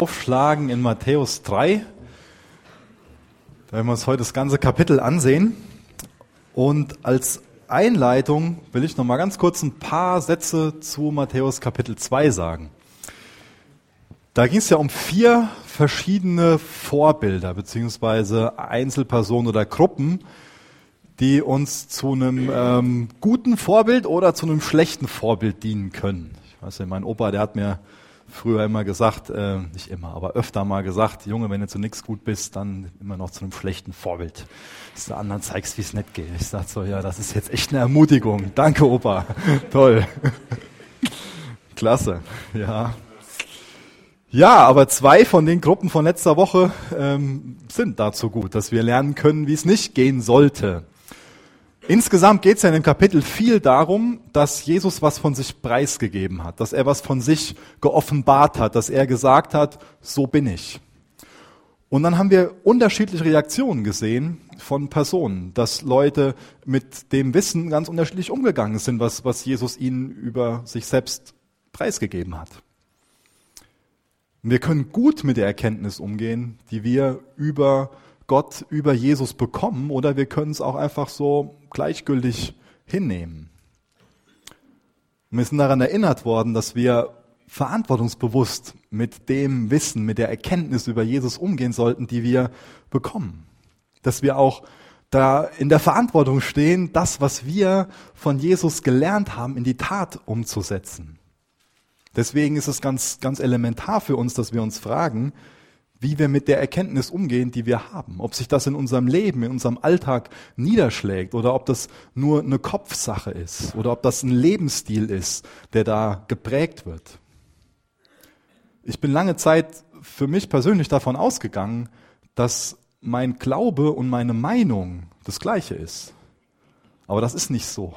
aufschlagen in Matthäus 3. Da werden wir uns heute das ganze Kapitel ansehen. Und als Einleitung will ich noch mal ganz kurz ein paar Sätze zu Matthäus Kapitel 2 sagen. Da ging es ja um vier verschiedene Vorbilder beziehungsweise Einzelpersonen oder Gruppen, die uns zu einem ähm, guten Vorbild oder zu einem schlechten Vorbild dienen können. Ich weiß nicht, mein Opa, der hat mir früher immer gesagt, äh, nicht immer, aber öfter mal gesagt, Junge, wenn du zu nichts gut bist, dann immer noch zu einem schlechten Vorbild. Dass du anderen zeigst, wie es nicht geht. Ich sag so, ja, das ist jetzt echt eine Ermutigung. Danke, Opa. Toll. Klasse. Ja. Ja, aber zwei von den Gruppen von letzter Woche ähm, sind dazu gut, dass wir lernen können, wie es nicht gehen sollte. Insgesamt geht es ja in dem Kapitel viel darum, dass Jesus was von sich preisgegeben hat, dass er was von sich geoffenbart hat, dass er gesagt hat, so bin ich. Und dann haben wir unterschiedliche Reaktionen gesehen von Personen, dass Leute mit dem Wissen ganz unterschiedlich umgegangen sind, was, was Jesus ihnen über sich selbst preisgegeben hat. Wir können gut mit der Erkenntnis umgehen, die wir über Gott über Jesus bekommen oder wir können es auch einfach so gleichgültig hinnehmen. wir sind daran erinnert worden, dass wir verantwortungsbewusst mit dem Wissen, mit der Erkenntnis über Jesus umgehen sollten, die wir bekommen. Dass wir auch da in der Verantwortung stehen, das, was wir von Jesus gelernt haben, in die Tat umzusetzen. Deswegen ist es ganz, ganz elementar für uns, dass wir uns fragen, wie wir mit der Erkenntnis umgehen, die wir haben. Ob sich das in unserem Leben, in unserem Alltag niederschlägt oder ob das nur eine Kopfsache ist oder ob das ein Lebensstil ist, der da geprägt wird. Ich bin lange Zeit für mich persönlich davon ausgegangen, dass mein Glaube und meine Meinung das gleiche ist. Aber das ist nicht so.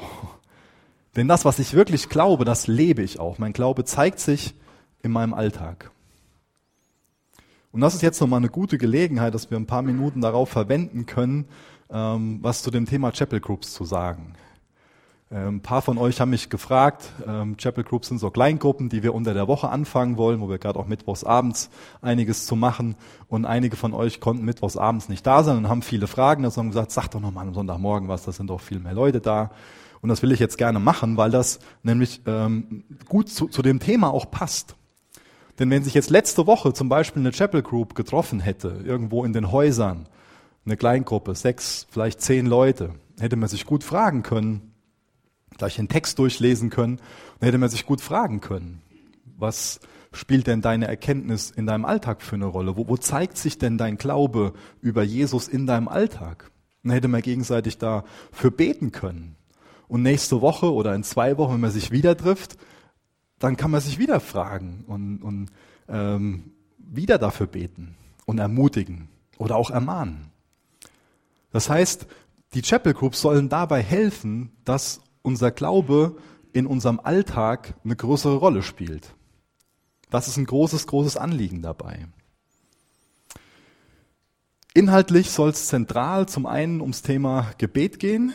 Denn das, was ich wirklich glaube, das lebe ich auch. Mein Glaube zeigt sich in meinem Alltag. Und das ist jetzt nochmal eine gute Gelegenheit, dass wir ein paar Minuten darauf verwenden können, ähm, was zu dem Thema Chapel Groups zu sagen. Ähm, ein paar von euch haben mich gefragt, ähm, Chapel Groups sind so Kleingruppen, die wir unter der Woche anfangen wollen, wo wir gerade auch mittwochs abends einiges zu machen. Und einige von euch konnten mittwochs abends nicht da sein und haben viele Fragen. Also haben gesagt, sag doch nochmal am Sonntagmorgen was, da sind doch viel mehr Leute da. Und das will ich jetzt gerne machen, weil das nämlich ähm, gut zu, zu dem Thema auch passt. Denn wenn sich jetzt letzte Woche zum Beispiel eine Chapel Group getroffen hätte, irgendwo in den Häusern, eine Kleingruppe, sechs, vielleicht zehn Leute, hätte man sich gut fragen können, gleich den Text durchlesen können, dann hätte man sich gut fragen können, was spielt denn deine Erkenntnis in deinem Alltag für eine Rolle? Wo, wo zeigt sich denn dein Glaube über Jesus in deinem Alltag? Dann hätte man gegenseitig dafür beten können. Und nächste Woche oder in zwei Wochen, wenn man sich wieder trifft, dann kann man sich wieder fragen und, und ähm, wieder dafür beten und ermutigen oder auch ermahnen. Das heißt, die Chapel Groups sollen dabei helfen, dass unser Glaube in unserem Alltag eine größere Rolle spielt. Das ist ein großes, großes Anliegen dabei. Inhaltlich soll es zentral zum einen ums Thema Gebet gehen.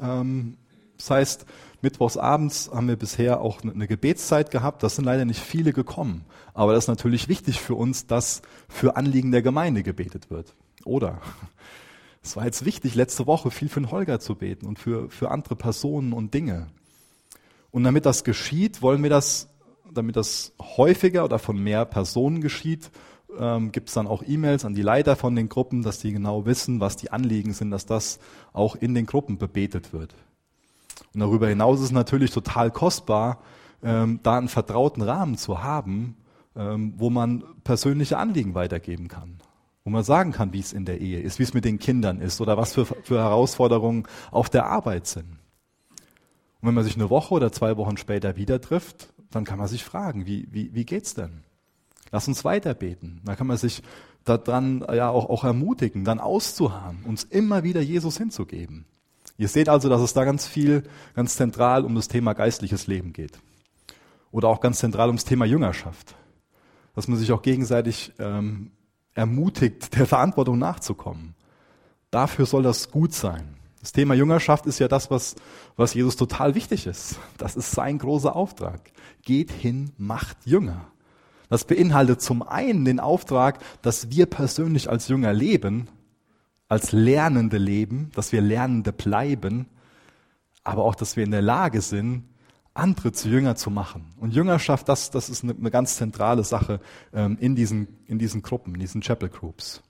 Ähm, das heißt, Mittwochs abends haben wir bisher auch eine Gebetszeit gehabt. Das sind leider nicht viele gekommen. Aber das ist natürlich wichtig für uns, dass für Anliegen der Gemeinde gebetet wird. Oder? Es war jetzt wichtig, letzte Woche viel für den Holger zu beten und für, für andere Personen und Dinge. Und damit das geschieht, wollen wir das, damit das häufiger oder von mehr Personen geschieht, ähm, gibt es dann auch E-Mails an die Leiter von den Gruppen, dass die genau wissen, was die Anliegen sind, dass das auch in den Gruppen bebetet wird. Und darüber hinaus ist es natürlich total kostbar, ähm, da einen vertrauten Rahmen zu haben, ähm, wo man persönliche Anliegen weitergeben kann. Wo man sagen kann, wie es in der Ehe ist, wie es mit den Kindern ist oder was für, für Herausforderungen auf der Arbeit sind. Und wenn man sich eine Woche oder zwei Wochen später wieder trifft, dann kann man sich fragen, wie, wie, wie geht's denn? Lass uns weiter beten. Da kann man sich daran ja auch, auch ermutigen, dann auszuharren, uns immer wieder Jesus hinzugeben. Ihr seht also, dass es da ganz viel, ganz zentral um das Thema geistliches Leben geht. Oder auch ganz zentral ums Thema Jüngerschaft. Dass man sich auch gegenseitig ähm, ermutigt, der Verantwortung nachzukommen. Dafür soll das gut sein. Das Thema Jüngerschaft ist ja das, was, was Jesus total wichtig ist. Das ist sein großer Auftrag. Geht hin, macht Jünger. Das beinhaltet zum einen den Auftrag, dass wir persönlich als Jünger leben, als Lernende leben, dass wir Lernende bleiben, aber auch, dass wir in der Lage sind, andere zu Jünger zu machen. Und Jüngerschaft, das, das ist eine, eine ganz zentrale Sache ähm, in, diesen, in diesen Gruppen, in diesen Chapel Groups.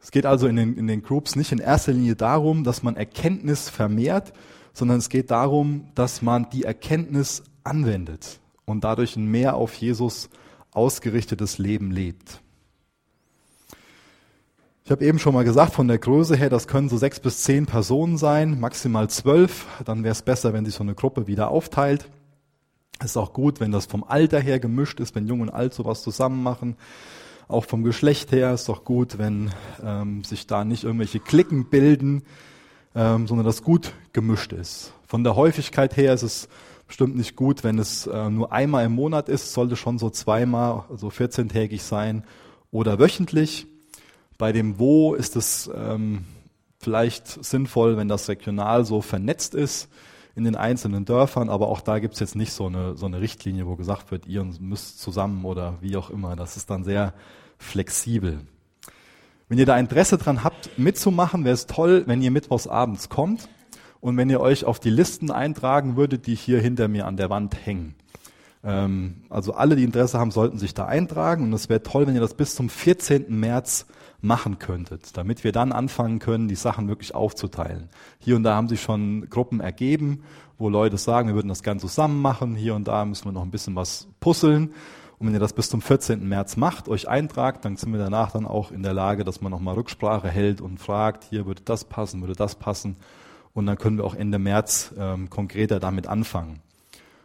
Es geht also in den, in den Groups nicht in erster Linie darum, dass man Erkenntnis vermehrt, sondern es geht darum, dass man die Erkenntnis anwendet und dadurch ein mehr auf Jesus ausgerichtetes Leben lebt. Ich habe eben schon mal gesagt, von der Größe her, das können so sechs bis zehn Personen sein, maximal zwölf. Dann wäre es besser, wenn sich so eine Gruppe wieder aufteilt. Ist auch gut, wenn das vom Alter her gemischt ist, wenn Jung und Alt sowas zusammen machen. Auch vom Geschlecht her ist doch gut, wenn ähm, sich da nicht irgendwelche Klicken bilden, ähm, sondern das gut gemischt ist. Von der Häufigkeit her ist es bestimmt nicht gut, wenn es äh, nur einmal im Monat ist, sollte schon so zweimal, also 14-tägig sein oder wöchentlich. Bei dem Wo ist es ähm, vielleicht sinnvoll, wenn das regional so vernetzt ist in den einzelnen Dörfern, aber auch da gibt es jetzt nicht so eine, so eine Richtlinie, wo gesagt wird, ihr müsst zusammen oder wie auch immer. Das ist dann sehr flexibel. Wenn ihr da Interesse dran habt, mitzumachen, wäre es toll, wenn ihr mittwochs abends kommt und wenn ihr euch auf die Listen eintragen würdet, die hier hinter mir an der Wand hängen. Ähm, also alle, die Interesse haben, sollten sich da eintragen und es wäre toll, wenn ihr das bis zum 14. März machen könntet, damit wir dann anfangen können, die Sachen wirklich aufzuteilen. Hier und da haben sich schon Gruppen ergeben, wo Leute sagen, wir würden das gern zusammen machen. Hier und da müssen wir noch ein bisschen was puzzeln. Und wenn ihr das bis zum 14. März macht, euch eintragt, dann sind wir danach dann auch in der Lage, dass man nochmal Rücksprache hält und fragt, hier würde das passen, würde das passen. Und dann können wir auch Ende März ähm, konkreter damit anfangen.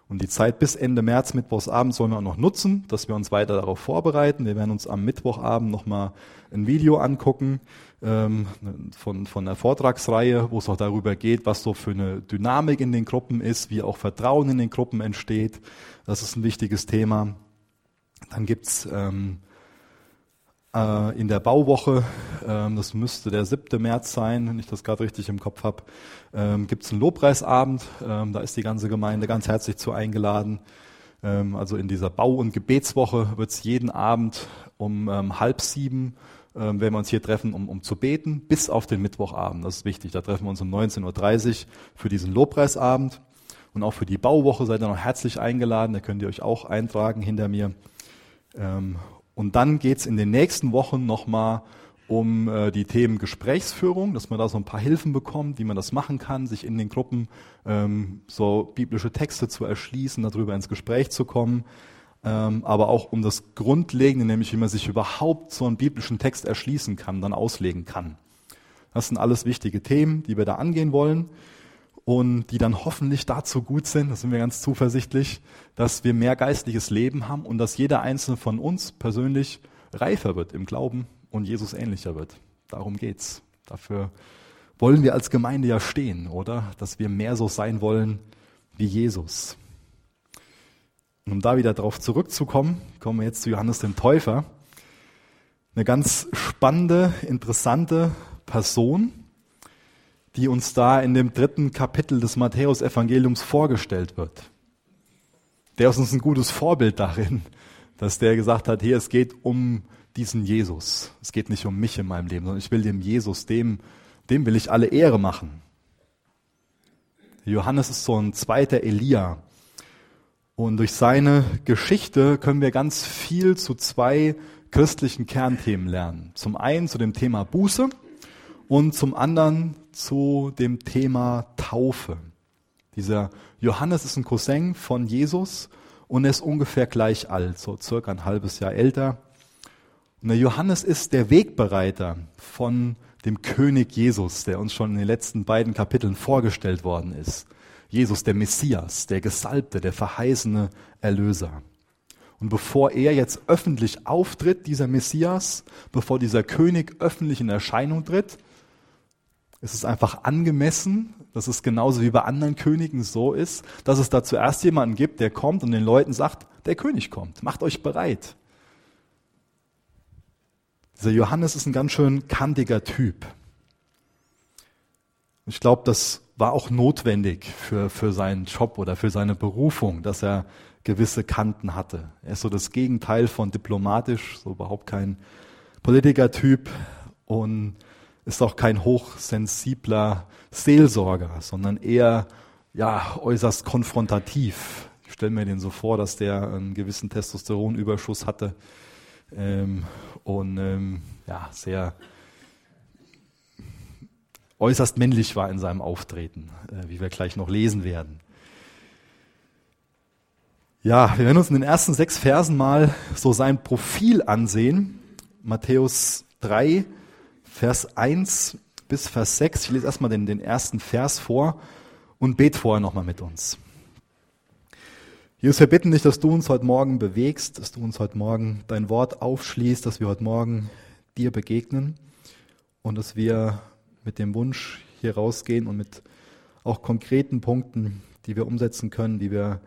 Und die Zeit bis Ende März, Mittwochsabend, sollen wir auch noch nutzen, dass wir uns weiter darauf vorbereiten. Wir werden uns am Mittwochabend nochmal ein Video angucken ähm, von, von einer Vortragsreihe, wo es auch darüber geht, was so für eine Dynamik in den Gruppen ist, wie auch Vertrauen in den Gruppen entsteht. Das ist ein wichtiges Thema. Dann gibt's ähm, äh, in der Bauwoche, ähm, das müsste der 7. März sein, wenn ich das gerade richtig im Kopf habe, ähm, gibt es einen Lobpreisabend. Ähm, da ist die ganze Gemeinde ganz herzlich zu eingeladen. Ähm, also in dieser Bau- und Gebetswoche wird es jeden Abend um ähm, halb sieben ähm, werden wir uns hier treffen, um, um zu beten, bis auf den Mittwochabend. Das ist wichtig. Da treffen wir uns um 19.30 Uhr für diesen Lobpreisabend. Und auch für die Bauwoche seid ihr noch herzlich eingeladen. Da könnt ihr euch auch eintragen hinter mir. Und dann geht's in den nächsten Wochen nochmal um äh, die Themen Gesprächsführung, dass man da so ein paar Hilfen bekommt, wie man das machen kann, sich in den Gruppen ähm, so biblische Texte zu erschließen, darüber ins Gespräch zu kommen, ähm, aber auch um das Grundlegende, nämlich wie man sich überhaupt so einen biblischen Text erschließen kann, dann auslegen kann. Das sind alles wichtige Themen, die wir da angehen wollen und die dann hoffentlich dazu gut sind, da sind wir ganz zuversichtlich, dass wir mehr geistliches Leben haben und dass jeder einzelne von uns persönlich reifer wird im Glauben und Jesus ähnlicher wird. Darum geht's. Dafür wollen wir als Gemeinde ja stehen, oder? Dass wir mehr so sein wollen wie Jesus. Und um da wieder darauf zurückzukommen, kommen wir jetzt zu Johannes dem Täufer. Eine ganz spannende, interessante Person, die uns da in dem dritten Kapitel des Matthäus-Evangeliums vorgestellt wird. Der ist uns ein gutes Vorbild darin, dass der gesagt hat, hier, es geht um diesen Jesus. Es geht nicht um mich in meinem Leben, sondern ich will dem Jesus, dem, dem will ich alle Ehre machen. Johannes ist so ein zweiter Elia. Und durch seine Geschichte können wir ganz viel zu zwei christlichen Kernthemen lernen. Zum einen zu dem Thema Buße und zum anderen zu dem Thema Taufe. Dieser Johannes ist ein Cousin von Jesus und er ist ungefähr gleich alt, so circa ein halbes Jahr älter. Und der Johannes ist der Wegbereiter von dem König Jesus, der uns schon in den letzten beiden Kapiteln vorgestellt worden ist. Jesus, der Messias, der Gesalbte, der verheißene Erlöser. Und bevor er jetzt öffentlich auftritt, dieser Messias, bevor dieser König öffentlich in Erscheinung tritt, es ist einfach angemessen, dass es genauso wie bei anderen Königen so ist, dass es da zuerst jemanden gibt, der kommt und den Leuten sagt, der König kommt, macht euch bereit. Dieser Johannes ist ein ganz schön kantiger Typ. Ich glaube, das war auch notwendig für, für seinen Job oder für seine Berufung, dass er gewisse Kanten hatte. Er ist so das Gegenteil von diplomatisch, so überhaupt kein Politikertyp und ist auch kein hochsensibler Seelsorger, sondern eher ja, äußerst konfrontativ. Ich stelle mir den so vor, dass der einen gewissen Testosteronüberschuss hatte ähm, und ähm, ja, sehr äußerst männlich war in seinem Auftreten, äh, wie wir gleich noch lesen werden. Ja, wir werden uns in den ersten sechs Versen mal so sein Profil ansehen. Matthäus 3, Vers 1 bis Vers 6. Ich lese erstmal den, den ersten Vers vor und bete vorher nochmal mit uns. Jesus, wir bitten dich, dass du uns heute Morgen bewegst, dass du uns heute Morgen dein Wort aufschließt, dass wir heute Morgen dir begegnen und dass wir mit dem Wunsch hier rausgehen und mit auch konkreten Punkten, die wir umsetzen können, die wir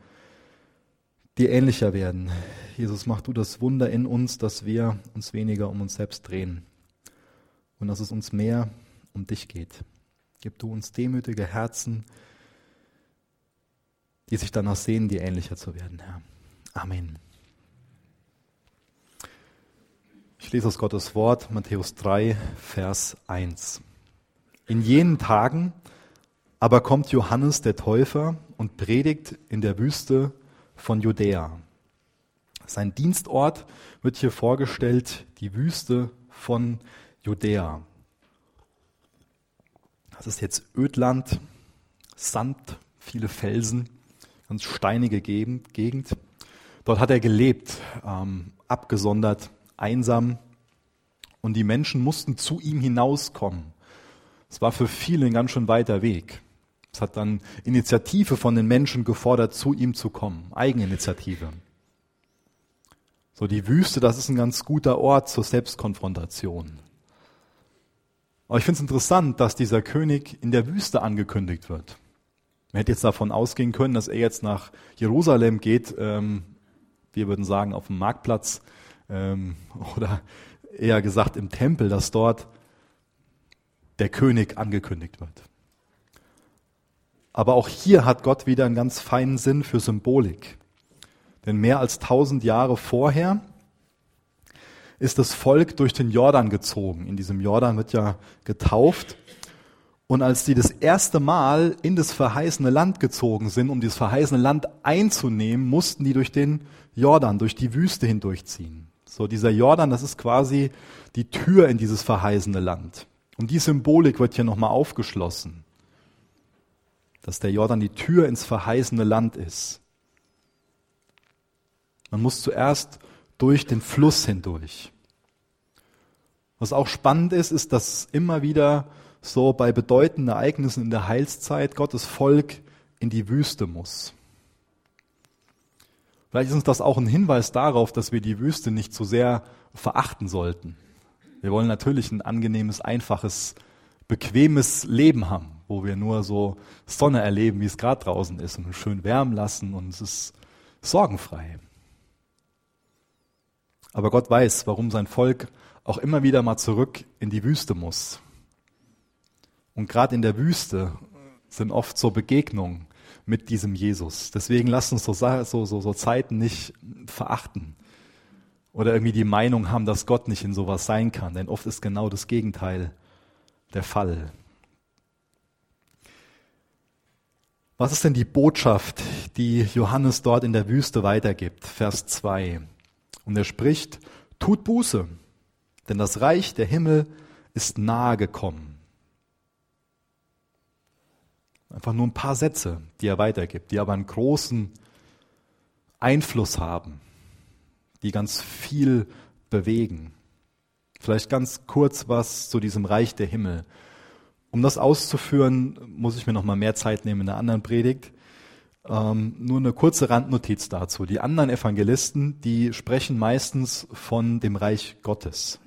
dir ähnlicher werden. Jesus, mach du das Wunder in uns, dass wir uns weniger um uns selbst drehen und dass es uns mehr um dich geht. Gib du uns demütige Herzen, die sich danach sehen, dir ähnlicher zu werden, Herr. Amen. Ich lese aus Gottes Wort, Matthäus 3, Vers 1. In jenen Tagen aber kommt Johannes der Täufer und predigt in der Wüste von Judäa. Sein Dienstort wird hier vorgestellt, die Wüste von Judäa. Das ist jetzt Ödland, Sand, viele Felsen, ganz steinige Gegend. Dort hat er gelebt, ähm, abgesondert, einsam. Und die Menschen mussten zu ihm hinauskommen. Es war für viele ein ganz schön weiter Weg. Es hat dann Initiative von den Menschen gefordert, zu ihm zu kommen. Eigeninitiative. So, die Wüste, das ist ein ganz guter Ort zur Selbstkonfrontation. Aber ich finde es interessant, dass dieser König in der Wüste angekündigt wird. Man hätte jetzt davon ausgehen können, dass er jetzt nach Jerusalem geht, ähm, wir würden sagen auf dem Marktplatz ähm, oder eher gesagt im Tempel, dass dort der König angekündigt wird. Aber auch hier hat Gott wieder einen ganz feinen Sinn für Symbolik. Denn mehr als tausend Jahre vorher ist das Volk durch den Jordan gezogen. In diesem Jordan wird ja getauft. Und als sie das erste Mal in das verheißene Land gezogen sind, um dieses verheißene Land einzunehmen, mussten die durch den Jordan, durch die Wüste hindurchziehen. So, dieser Jordan, das ist quasi die Tür in dieses verheißene Land. Und die Symbolik wird hier nochmal aufgeschlossen dass der Jordan die Tür ins verheißene Land ist. Man muss zuerst durch den Fluss hindurch. Was auch spannend ist, ist, dass immer wieder so bei bedeutenden Ereignissen in der Heilszeit Gottes Volk in die Wüste muss. Vielleicht ist uns das auch ein Hinweis darauf, dass wir die Wüste nicht zu sehr verachten sollten. Wir wollen natürlich ein angenehmes, einfaches, bequemes Leben haben wo wir nur so Sonne erleben, wie es gerade draußen ist und schön wärmen lassen und es ist sorgenfrei. Aber Gott weiß, warum sein Volk auch immer wieder mal zurück in die Wüste muss. Und gerade in der Wüste sind oft so Begegnungen mit diesem Jesus. Deswegen lasst uns so, so, so, so Zeiten nicht verachten oder irgendwie die Meinung haben, dass Gott nicht in sowas sein kann. Denn oft ist genau das Gegenteil der Fall. Was ist denn die Botschaft, die Johannes dort in der Wüste weitergibt? Vers 2. Und er spricht, tut Buße, denn das Reich der Himmel ist nahe gekommen. Einfach nur ein paar Sätze, die er weitergibt, die aber einen großen Einfluss haben, die ganz viel bewegen. Vielleicht ganz kurz was zu diesem Reich der Himmel. Um das auszuführen, muss ich mir noch mal mehr Zeit nehmen in der anderen Predigt. Ähm, nur eine kurze Randnotiz dazu. Die anderen Evangelisten, die sprechen meistens von dem Reich Gottes.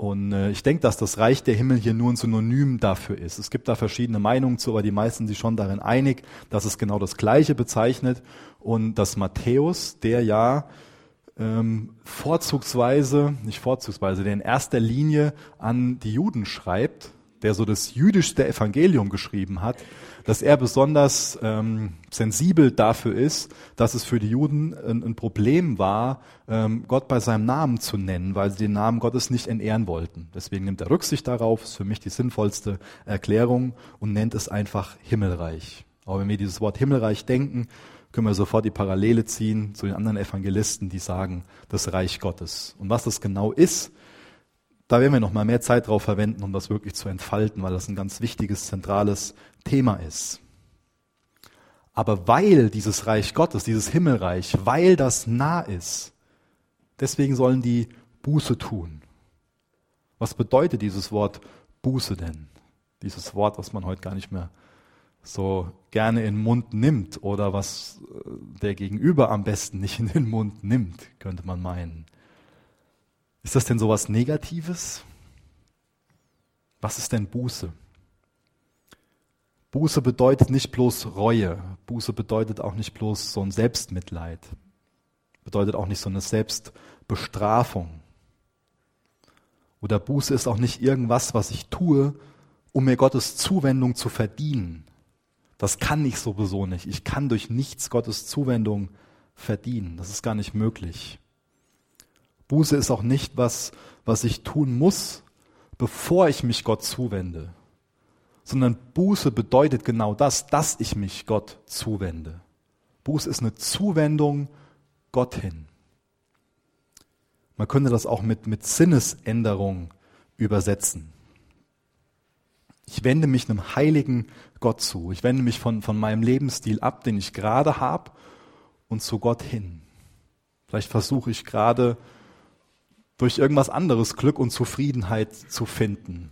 Und äh, ich denke, dass das Reich der Himmel hier nur ein Synonym dafür ist. Es gibt da verschiedene Meinungen zu, aber die meisten sind schon darin einig, dass es genau das Gleiche bezeichnet und dass Matthäus, der ja ähm, vorzugsweise, nicht vorzugsweise, der in erster Linie an die Juden schreibt, der so das jüdischste Evangelium geschrieben hat, dass er besonders ähm, sensibel dafür ist, dass es für die Juden ein, ein Problem war, ähm, Gott bei seinem Namen zu nennen, weil sie den Namen Gottes nicht entehren wollten. Deswegen nimmt er Rücksicht darauf, ist für mich die sinnvollste Erklärung und nennt es einfach Himmelreich. Aber wenn wir dieses Wort Himmelreich denken, können wir sofort die Parallele ziehen zu den anderen Evangelisten, die sagen, das Reich Gottes. Und was das genau ist, da werden wir noch mal mehr Zeit drauf verwenden, um das wirklich zu entfalten, weil das ein ganz wichtiges, zentrales Thema ist. Aber weil dieses Reich Gottes, dieses Himmelreich, weil das nah ist, deswegen sollen die Buße tun. Was bedeutet dieses Wort Buße denn? Dieses Wort, was man heute gar nicht mehr so gerne in den Mund nimmt oder was äh, der Gegenüber am besten nicht in den Mund nimmt, könnte man meinen. Ist das denn sowas Negatives? Was ist denn Buße? Buße bedeutet nicht bloß Reue. Buße bedeutet auch nicht bloß so ein Selbstmitleid. Bedeutet auch nicht so eine Selbstbestrafung. Oder Buße ist auch nicht irgendwas, was ich tue, um mir Gottes Zuwendung zu verdienen. Das kann ich sowieso nicht. Ich kann durch nichts Gottes Zuwendung verdienen. Das ist gar nicht möglich. Buße ist auch nicht was, was ich tun muss, bevor ich mich Gott zuwende, sondern Buße bedeutet genau das, dass ich mich Gott zuwende. Buße ist eine Zuwendung Gott hin. Man könnte das auch mit, mit Sinnesänderung übersetzen. Ich wende mich einem heiligen Gott zu. Ich wende mich von, von meinem Lebensstil ab, den ich gerade habe, und zu Gott hin. Vielleicht versuche ich gerade durch irgendwas anderes Glück und Zufriedenheit zu finden.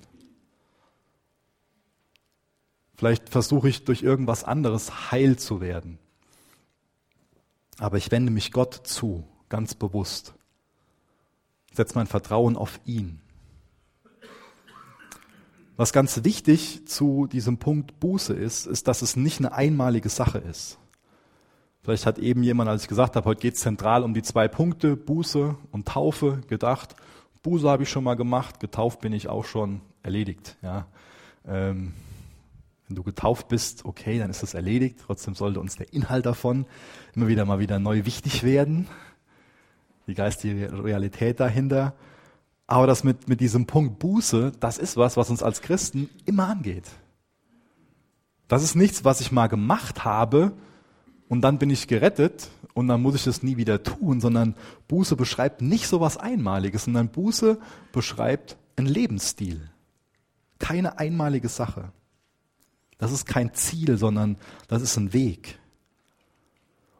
Vielleicht versuche ich durch irgendwas anderes heil zu werden. Aber ich wende mich Gott zu, ganz bewusst. Setze mein Vertrauen auf ihn. Was ganz wichtig zu diesem Punkt Buße ist, ist, dass es nicht eine einmalige Sache ist. Vielleicht hat eben jemand, als ich gesagt habe, heute geht es zentral um die zwei Punkte, Buße und Taufe, gedacht, Buße habe ich schon mal gemacht, getauft bin ich auch schon erledigt. Ja. Ähm, wenn du getauft bist, okay, dann ist das erledigt. Trotzdem sollte uns der Inhalt davon immer wieder mal wieder neu wichtig werden. Die geistige Realität dahinter. Aber das mit, mit diesem Punkt Buße, das ist was, was uns als Christen immer angeht. Das ist nichts, was ich mal gemacht habe und dann bin ich gerettet und dann muss ich das nie wieder tun, sondern Buße beschreibt nicht so was Einmaliges, sondern Buße beschreibt einen Lebensstil. Keine einmalige Sache. Das ist kein Ziel, sondern das ist ein Weg.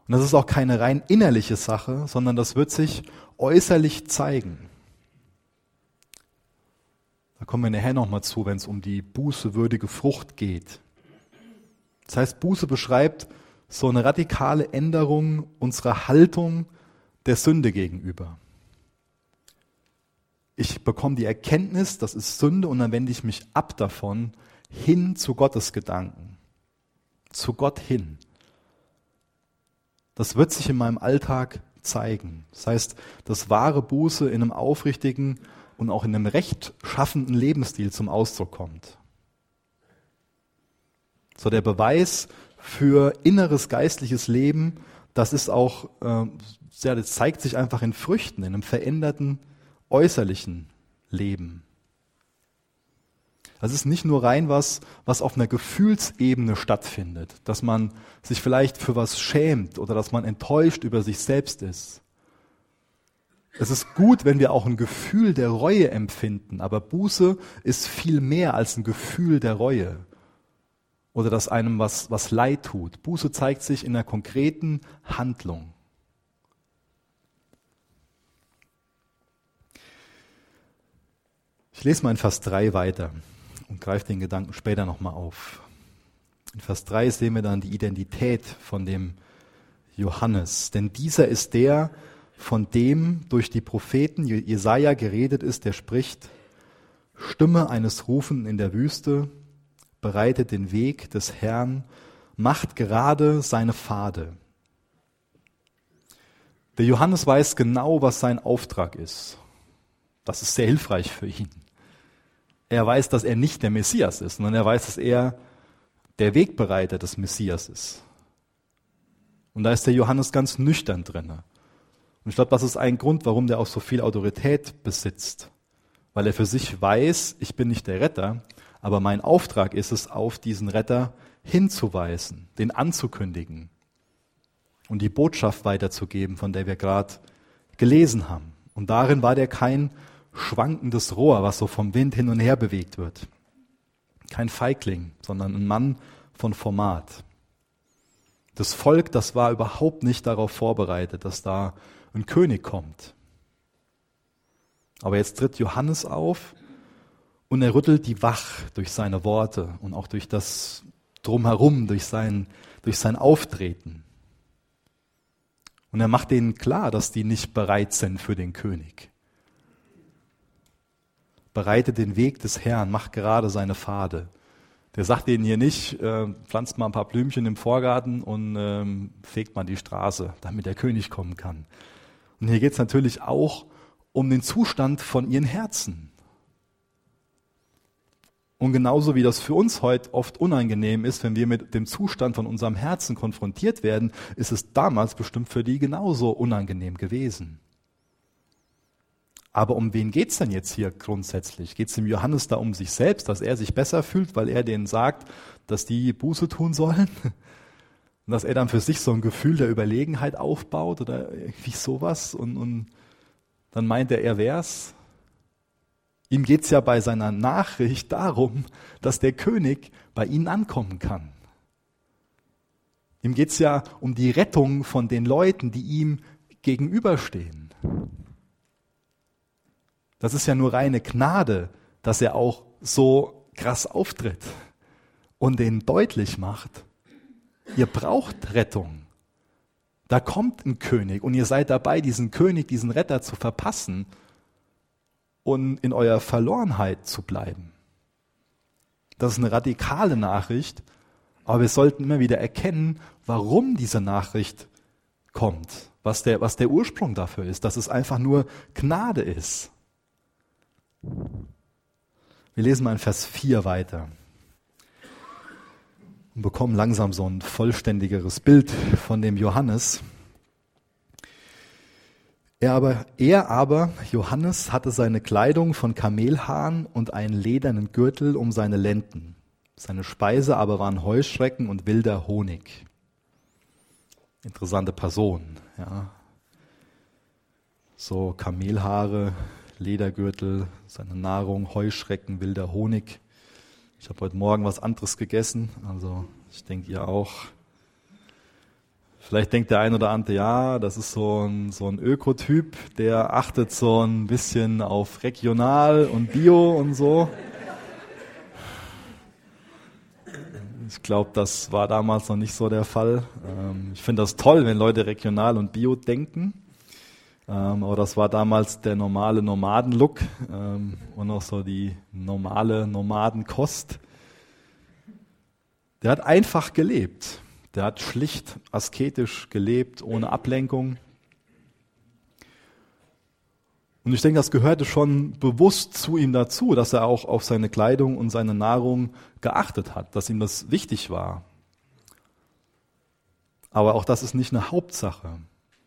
Und das ist auch keine rein innerliche Sache, sondern das wird sich äußerlich zeigen. Da kommen wir nachher nochmal zu, wenn es um die bußewürdige Frucht geht. Das heißt, Buße beschreibt so eine radikale Änderung unserer Haltung der Sünde gegenüber. Ich bekomme die Erkenntnis, das ist Sünde, und dann wende ich mich ab davon hin zu Gottes Gedanken, zu Gott hin. Das wird sich in meinem Alltag zeigen. Das heißt, dass wahre Buße in einem aufrichtigen und auch in einem rechtschaffenden Lebensstil zum Ausdruck kommt. So der Beweis für inneres geistliches Leben, das ist auch, äh, ja, das zeigt sich einfach in Früchten, in einem veränderten äußerlichen Leben. Das ist nicht nur rein was, was auf einer Gefühlsebene stattfindet, dass man sich vielleicht für was schämt oder dass man enttäuscht über sich selbst ist. Es ist gut, wenn wir auch ein Gefühl der Reue empfinden, aber Buße ist viel mehr als ein Gefühl der Reue oder dass einem was, was leid tut. Buße zeigt sich in einer konkreten Handlung. Ich lese mal in Vers 3 weiter und greife den Gedanken später nochmal auf. In Vers 3 sehen wir dann die Identität von dem Johannes. Denn dieser ist der, von dem durch die Propheten Jesaja geredet ist, der spricht, Stimme eines Rufenden in der Wüste, bereitet den Weg des Herrn, macht gerade seine Pfade. Der Johannes weiß genau, was sein Auftrag ist. Das ist sehr hilfreich für ihn. Er weiß, dass er nicht der Messias ist, sondern er weiß, dass er der Wegbereiter des Messias ist. Und da ist der Johannes ganz nüchtern drin. Und ich glaube, das ist ein Grund, warum der auch so viel Autorität besitzt. Weil er für sich weiß, ich bin nicht der Retter, aber mein Auftrag ist es, auf diesen Retter hinzuweisen, den anzukündigen und die Botschaft weiterzugeben, von der wir gerade gelesen haben. Und darin war der kein schwankendes Rohr, was so vom Wind hin und her bewegt wird. Kein Feigling, sondern ein Mann von Format. Das Volk, das war überhaupt nicht darauf vorbereitet, dass da ein König kommt. Aber jetzt tritt Johannes auf und er rüttelt die wach durch seine Worte und auch durch das Drumherum, durch sein, durch sein Auftreten. Und er macht denen klar, dass die nicht bereit sind für den König. Bereite den Weg des Herrn, macht gerade seine Pfade. Der sagt denen hier nicht, äh, pflanzt mal ein paar Blümchen im Vorgarten und ähm, fegt mal die Straße, damit der König kommen kann. Und hier geht es natürlich auch um den Zustand von ihren Herzen. Und genauso wie das für uns heute oft unangenehm ist, wenn wir mit dem Zustand von unserem Herzen konfrontiert werden, ist es damals bestimmt für die genauso unangenehm gewesen. Aber um wen geht's denn jetzt hier grundsätzlich? Geht es dem Johannes da um sich selbst, dass er sich besser fühlt, weil er denen sagt, dass die Buße tun sollen? Und dass er dann für sich so ein Gefühl der Überlegenheit aufbaut oder irgendwie sowas und, und dann meint er, er wär's. Ihm geht's ja bei seiner Nachricht darum, dass der König bei ihnen ankommen kann. Ihm geht's ja um die Rettung von den Leuten, die ihm gegenüberstehen. Das ist ja nur reine Gnade, dass er auch so krass auftritt und denen deutlich macht, Ihr braucht Rettung. Da kommt ein König und ihr seid dabei, diesen König, diesen Retter zu verpassen und in eurer Verlorenheit zu bleiben. Das ist eine radikale Nachricht, aber wir sollten immer wieder erkennen, warum diese Nachricht kommt, was der, was der Ursprung dafür ist, dass es einfach nur Gnade ist. Wir lesen mal in Vers 4 weiter und bekommen langsam so ein vollständigeres Bild von dem Johannes. Er aber, er aber, Johannes, hatte seine Kleidung von Kamelhaaren und einen ledernen Gürtel um seine Lenden. Seine Speise aber waren Heuschrecken und wilder Honig. Interessante Person, ja. So Kamelhaare, Ledergürtel, seine Nahrung, Heuschrecken, wilder Honig. Ich habe heute Morgen was anderes gegessen, also ich denke ihr auch. Vielleicht denkt der ein oder andere, ja, das ist so ein, so ein Ökotyp, der achtet so ein bisschen auf regional und bio und so. Ich glaube, das war damals noch nicht so der Fall. Ähm, ich finde das toll, wenn Leute regional und bio denken. Ähm, aber das war damals der normale Nomadenlook ähm, und auch so die normale Nomadenkost. Der hat einfach gelebt. Der hat schlicht asketisch gelebt, ohne Ablenkung. Und ich denke, das gehörte schon bewusst zu ihm dazu, dass er auch auf seine Kleidung und seine Nahrung geachtet hat, dass ihm das wichtig war. Aber auch das ist nicht eine Hauptsache.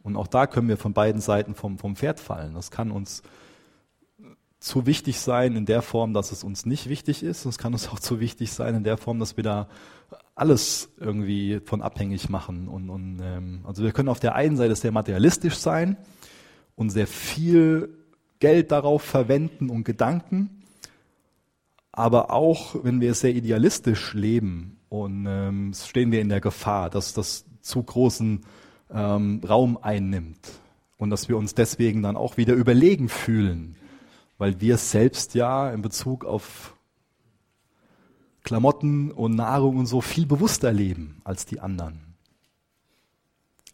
Und auch da können wir von beiden Seiten vom, vom Pferd fallen. Das kann uns zu wichtig sein in der Form, dass es uns nicht wichtig ist. Es kann uns auch zu wichtig sein in der Form, dass wir da alles irgendwie von abhängig machen. Und, und ähm, also wir können auf der einen Seite sehr materialistisch sein und sehr viel Geld darauf verwenden und Gedanken, aber auch wenn wir sehr idealistisch leben und ähm, stehen wir in der Gefahr, dass das zu großen ähm, Raum einnimmt und dass wir uns deswegen dann auch wieder überlegen fühlen, weil wir selbst ja in Bezug auf Klamotten und Nahrung und so viel bewusster leben als die anderen.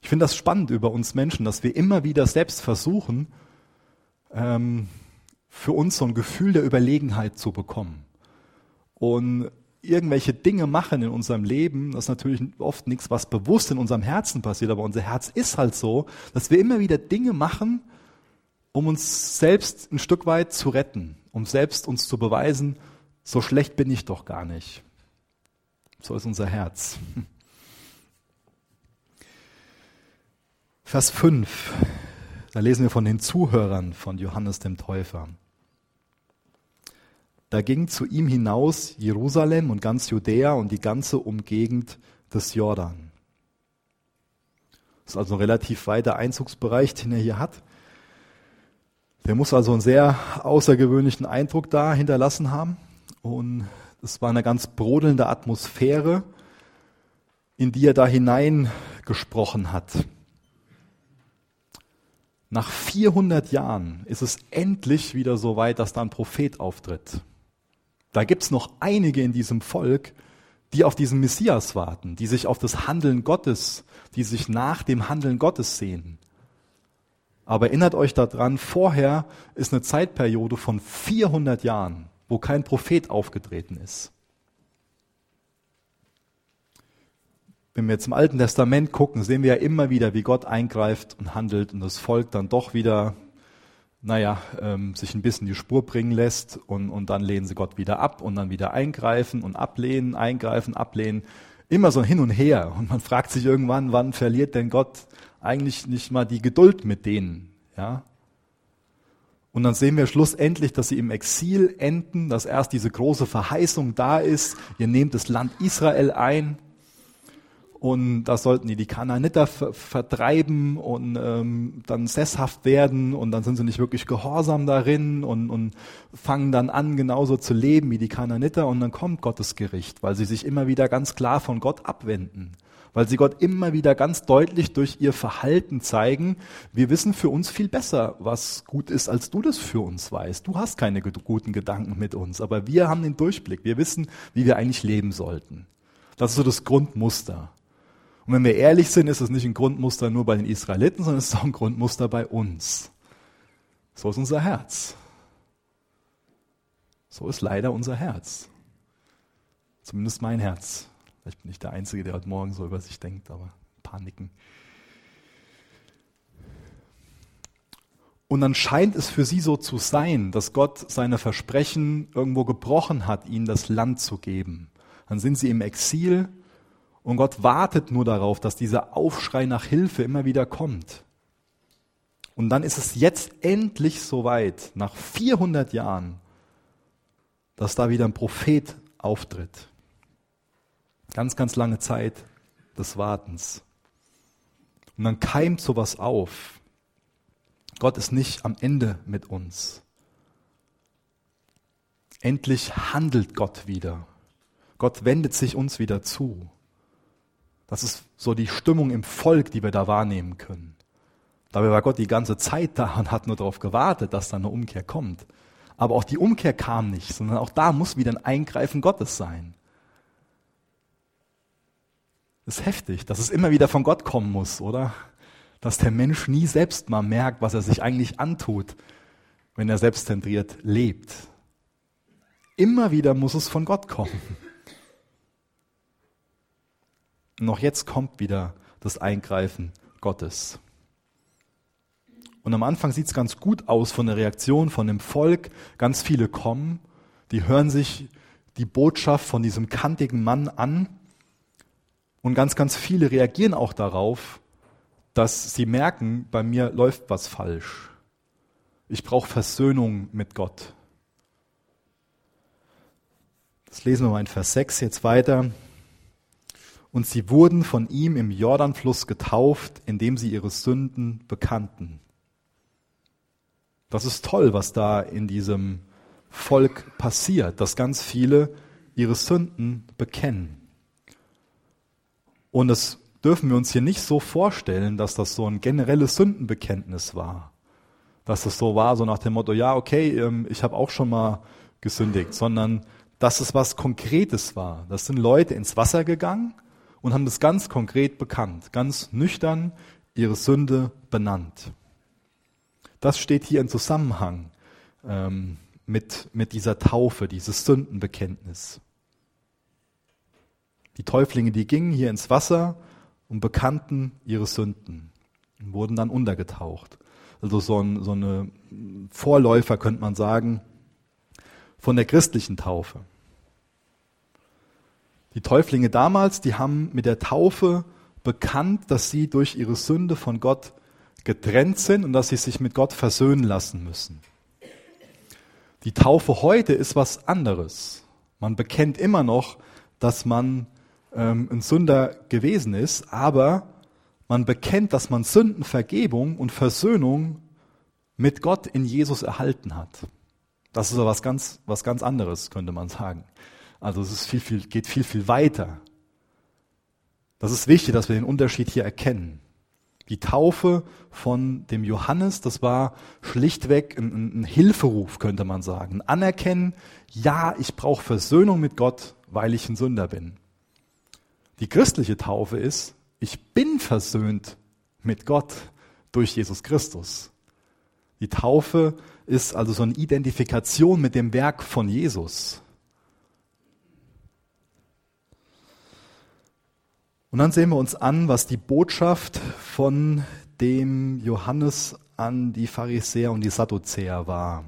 Ich finde das spannend über uns Menschen, dass wir immer wieder selbst versuchen, ähm, für uns so ein Gefühl der Überlegenheit zu bekommen. Und irgendwelche Dinge machen in unserem Leben, das ist natürlich oft nichts, was bewusst in unserem Herzen passiert, aber unser Herz ist halt so, dass wir immer wieder Dinge machen, um uns selbst ein Stück weit zu retten, um selbst uns zu beweisen, so schlecht bin ich doch gar nicht. So ist unser Herz. Vers 5, da lesen wir von den Zuhörern von Johannes dem Täufer. Da ging zu ihm hinaus Jerusalem und ganz Judäa und die ganze Umgegend des Jordan. Das ist also ein relativ weiter Einzugsbereich, den er hier hat. Der muss also einen sehr außergewöhnlichen Eindruck da hinterlassen haben. Und es war eine ganz brodelnde Atmosphäre, in die er da hineingesprochen hat. Nach 400 Jahren ist es endlich wieder so weit, dass da ein Prophet auftritt. Da gibt's noch einige in diesem Volk, die auf diesen Messias warten, die sich auf das Handeln Gottes, die sich nach dem Handeln Gottes sehen. Aber erinnert euch daran, vorher ist eine Zeitperiode von 400 Jahren, wo kein Prophet aufgetreten ist. Wenn wir jetzt im Alten Testament gucken, sehen wir ja immer wieder, wie Gott eingreift und handelt und das Volk dann doch wieder naja, ähm, sich ein bisschen die Spur bringen lässt und, und dann lehnen sie Gott wieder ab und dann wieder eingreifen und ablehnen, eingreifen, ablehnen. Immer so hin und her. Und man fragt sich irgendwann, wann verliert denn Gott eigentlich nicht mal die Geduld mit denen? Ja? Und dann sehen wir schlussendlich, dass sie im Exil enden, dass erst diese große Verheißung da ist. Ihr nehmt das Land Israel ein und da sollten die die Kanaaniter vertreiben und ähm, dann sesshaft werden und dann sind sie nicht wirklich gehorsam darin und, und fangen dann an, genauso zu leben wie die Kanaaniter und dann kommt Gottes Gericht, weil sie sich immer wieder ganz klar von Gott abwenden, weil sie Gott immer wieder ganz deutlich durch ihr Verhalten zeigen, wir wissen für uns viel besser, was gut ist, als du das für uns weißt. Du hast keine guten Gedanken mit uns, aber wir haben den Durchblick, wir wissen, wie wir eigentlich leben sollten. Das ist so das Grundmuster. Und wenn wir ehrlich sind, ist es nicht ein Grundmuster nur bei den Israeliten, sondern es ist auch ein Grundmuster bei uns. So ist unser Herz. So ist leider unser Herz. Zumindest mein Herz. Vielleicht bin ich der Einzige, der heute Morgen so über sich denkt, aber Paniken. Und dann scheint es für sie so zu sein, dass Gott seine Versprechen irgendwo gebrochen hat, ihnen das Land zu geben. Dann sind sie im Exil und Gott wartet nur darauf, dass dieser Aufschrei nach Hilfe immer wieder kommt. Und dann ist es jetzt endlich soweit, nach 400 Jahren, dass da wieder ein Prophet auftritt. Ganz, ganz lange Zeit des Wartens. Und dann keimt sowas auf. Gott ist nicht am Ende mit uns. Endlich handelt Gott wieder. Gott wendet sich uns wieder zu. Das ist so die Stimmung im Volk, die wir da wahrnehmen können. Dabei war Gott die ganze Zeit da und hat nur darauf gewartet, dass da eine Umkehr kommt. Aber auch die Umkehr kam nicht, sondern auch da muss wieder ein Eingreifen Gottes sein. Das ist heftig, dass es immer wieder von Gott kommen muss, oder? Dass der Mensch nie selbst mal merkt, was er sich eigentlich antut, wenn er selbstzentriert lebt. Immer wieder muss es von Gott kommen. noch jetzt kommt wieder das Eingreifen Gottes. Und am Anfang sieht es ganz gut aus von der Reaktion von dem Volk. Ganz viele kommen, die hören sich die Botschaft von diesem kantigen Mann an. Und ganz, ganz viele reagieren auch darauf, dass sie merken, bei mir läuft was falsch. Ich brauche Versöhnung mit Gott. Das lesen wir mal in Vers 6 jetzt weiter und sie wurden von ihm im Jordanfluss getauft, indem sie ihre Sünden bekannten. Das ist toll, was da in diesem Volk passiert, dass ganz viele ihre Sünden bekennen. Und das dürfen wir uns hier nicht so vorstellen, dass das so ein generelles Sündenbekenntnis war. Dass es so war, so nach dem Motto, ja, okay, ähm, ich habe auch schon mal gesündigt, sondern dass es was Konkretes war. Das sind Leute ins Wasser gegangen, und haben das ganz konkret bekannt, ganz nüchtern ihre Sünde benannt. Das steht hier im Zusammenhang ähm, mit, mit dieser Taufe, dieses Sündenbekenntnis. Die Täuflinge, die gingen hier ins Wasser und bekannten ihre Sünden und wurden dann untergetaucht. Also so, ein, so eine Vorläufer, könnte man sagen, von der christlichen Taufe. Die Täuflinge damals, die haben mit der Taufe bekannt, dass sie durch ihre Sünde von Gott getrennt sind und dass sie sich mit Gott versöhnen lassen müssen. Die Taufe heute ist was anderes. Man bekennt immer noch, dass man ähm, ein Sünder gewesen ist, aber man bekennt, dass man Sündenvergebung und Versöhnung mit Gott in Jesus erhalten hat. Das ist aber was ganz, was ganz anderes, könnte man sagen. Also es ist viel, viel, geht viel, viel weiter. Das ist wichtig, dass wir den Unterschied hier erkennen. Die Taufe von dem Johannes, das war schlichtweg ein, ein Hilferuf, könnte man sagen. Ein Anerkennen, ja, ich brauche Versöhnung mit Gott, weil ich ein Sünder bin. Die christliche Taufe ist, ich bin versöhnt mit Gott durch Jesus Christus. Die Taufe ist also so eine Identifikation mit dem Werk von Jesus. Und dann sehen wir uns an, was die Botschaft von dem Johannes an die Pharisäer und die Sadduzäer war.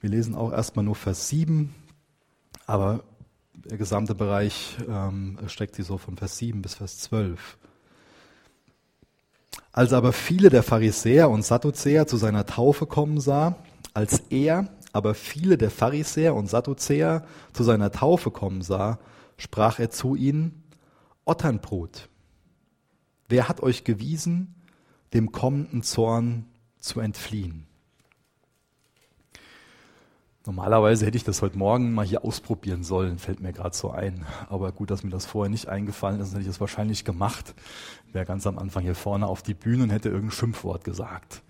Wir lesen auch erstmal nur Vers 7, aber der gesamte Bereich ähm, streckt sich so von Vers 7 bis Vers 12. Als aber viele der Pharisäer und Sadduzäer zu seiner Taufe kommen sah, als er aber viele der Pharisäer und Sadduzäer zu seiner Taufe kommen sah, sprach er zu ihnen, Otternbrot, wer hat euch gewiesen, dem kommenden Zorn zu entfliehen? Normalerweise hätte ich das heute Morgen mal hier ausprobieren sollen, fällt mir gerade so ein. Aber gut, dass mir das vorher nicht eingefallen ist, hätte ich das wahrscheinlich gemacht. Wäre ganz am Anfang hier vorne auf die Bühne und hätte irgendein Schimpfwort gesagt.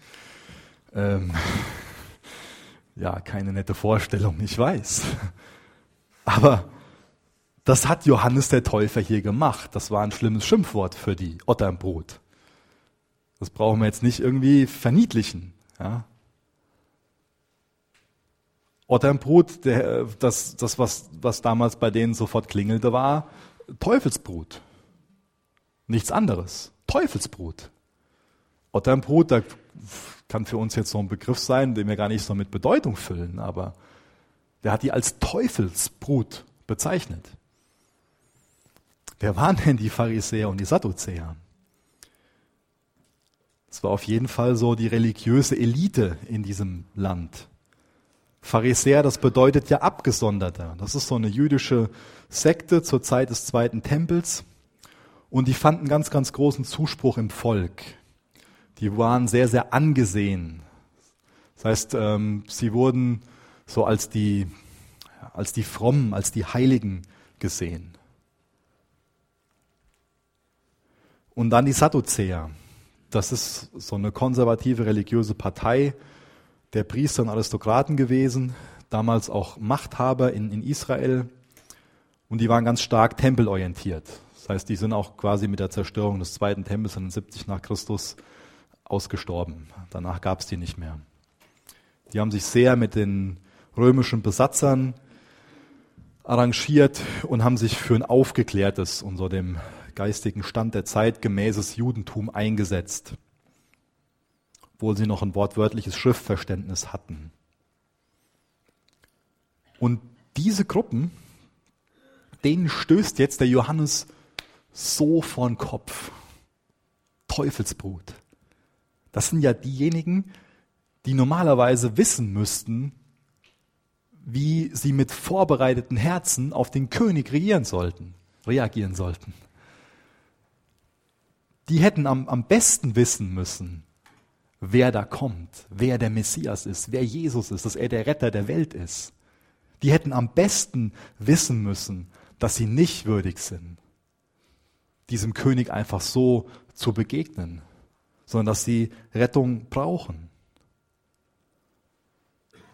Ähm, ja, keine nette Vorstellung, ich weiß. Aber das hat Johannes der Täufer hier gemacht. Das war ein schlimmes Schimpfwort für die Otter im Brot. Das brauchen wir jetzt nicht irgendwie verniedlichen. Ja. Otter im Brot, der, das, das was, was damals bei denen sofort klingelte, war Teufelsbrot. Nichts anderes. Teufelsbrot. Otter im Brot, da kann für uns jetzt so ein Begriff sein, den wir gar nicht so mit Bedeutung füllen, aber der hat die als Teufelsbrut bezeichnet. Wer waren denn die Pharisäer und die Sadduzäer? Es war auf jeden Fall so die religiöse Elite in diesem Land. Pharisäer, das bedeutet ja Abgesonderter. Das ist so eine jüdische Sekte zur Zeit des zweiten Tempels. Und die fanden ganz, ganz großen Zuspruch im Volk. Die waren sehr, sehr angesehen. Das heißt, ähm, sie wurden so als die, als die Frommen, als die Heiligen gesehen. Und dann die Sadduzäer. Das ist so eine konservative religiöse Partei der Priester und Aristokraten gewesen, damals auch Machthaber in, in Israel. Und die waren ganz stark tempelorientiert. Das heißt, die sind auch quasi mit der Zerstörung des zweiten Tempels in 70 nach Christus ausgestorben. Danach gab es die nicht mehr. Die haben sich sehr mit den römischen Besatzern arrangiert und haben sich für ein aufgeklärtes, unter dem geistigen Stand der Zeit gemäßes Judentum eingesetzt, obwohl sie noch ein wortwörtliches Schriftverständnis hatten. Und diese Gruppen, denen stößt jetzt der Johannes so von Kopf. Teufelsbrut. Das sind ja diejenigen, die normalerweise wissen müssten, wie sie mit vorbereiteten Herzen auf den König regieren sollten, reagieren sollten die hätten am, am besten wissen müssen, wer da kommt, wer der Messias ist, wer Jesus ist, dass er der Retter der Welt ist. Die hätten am besten wissen müssen, dass sie nicht würdig sind, diesem König einfach so zu begegnen, sondern dass sie Rettung brauchen.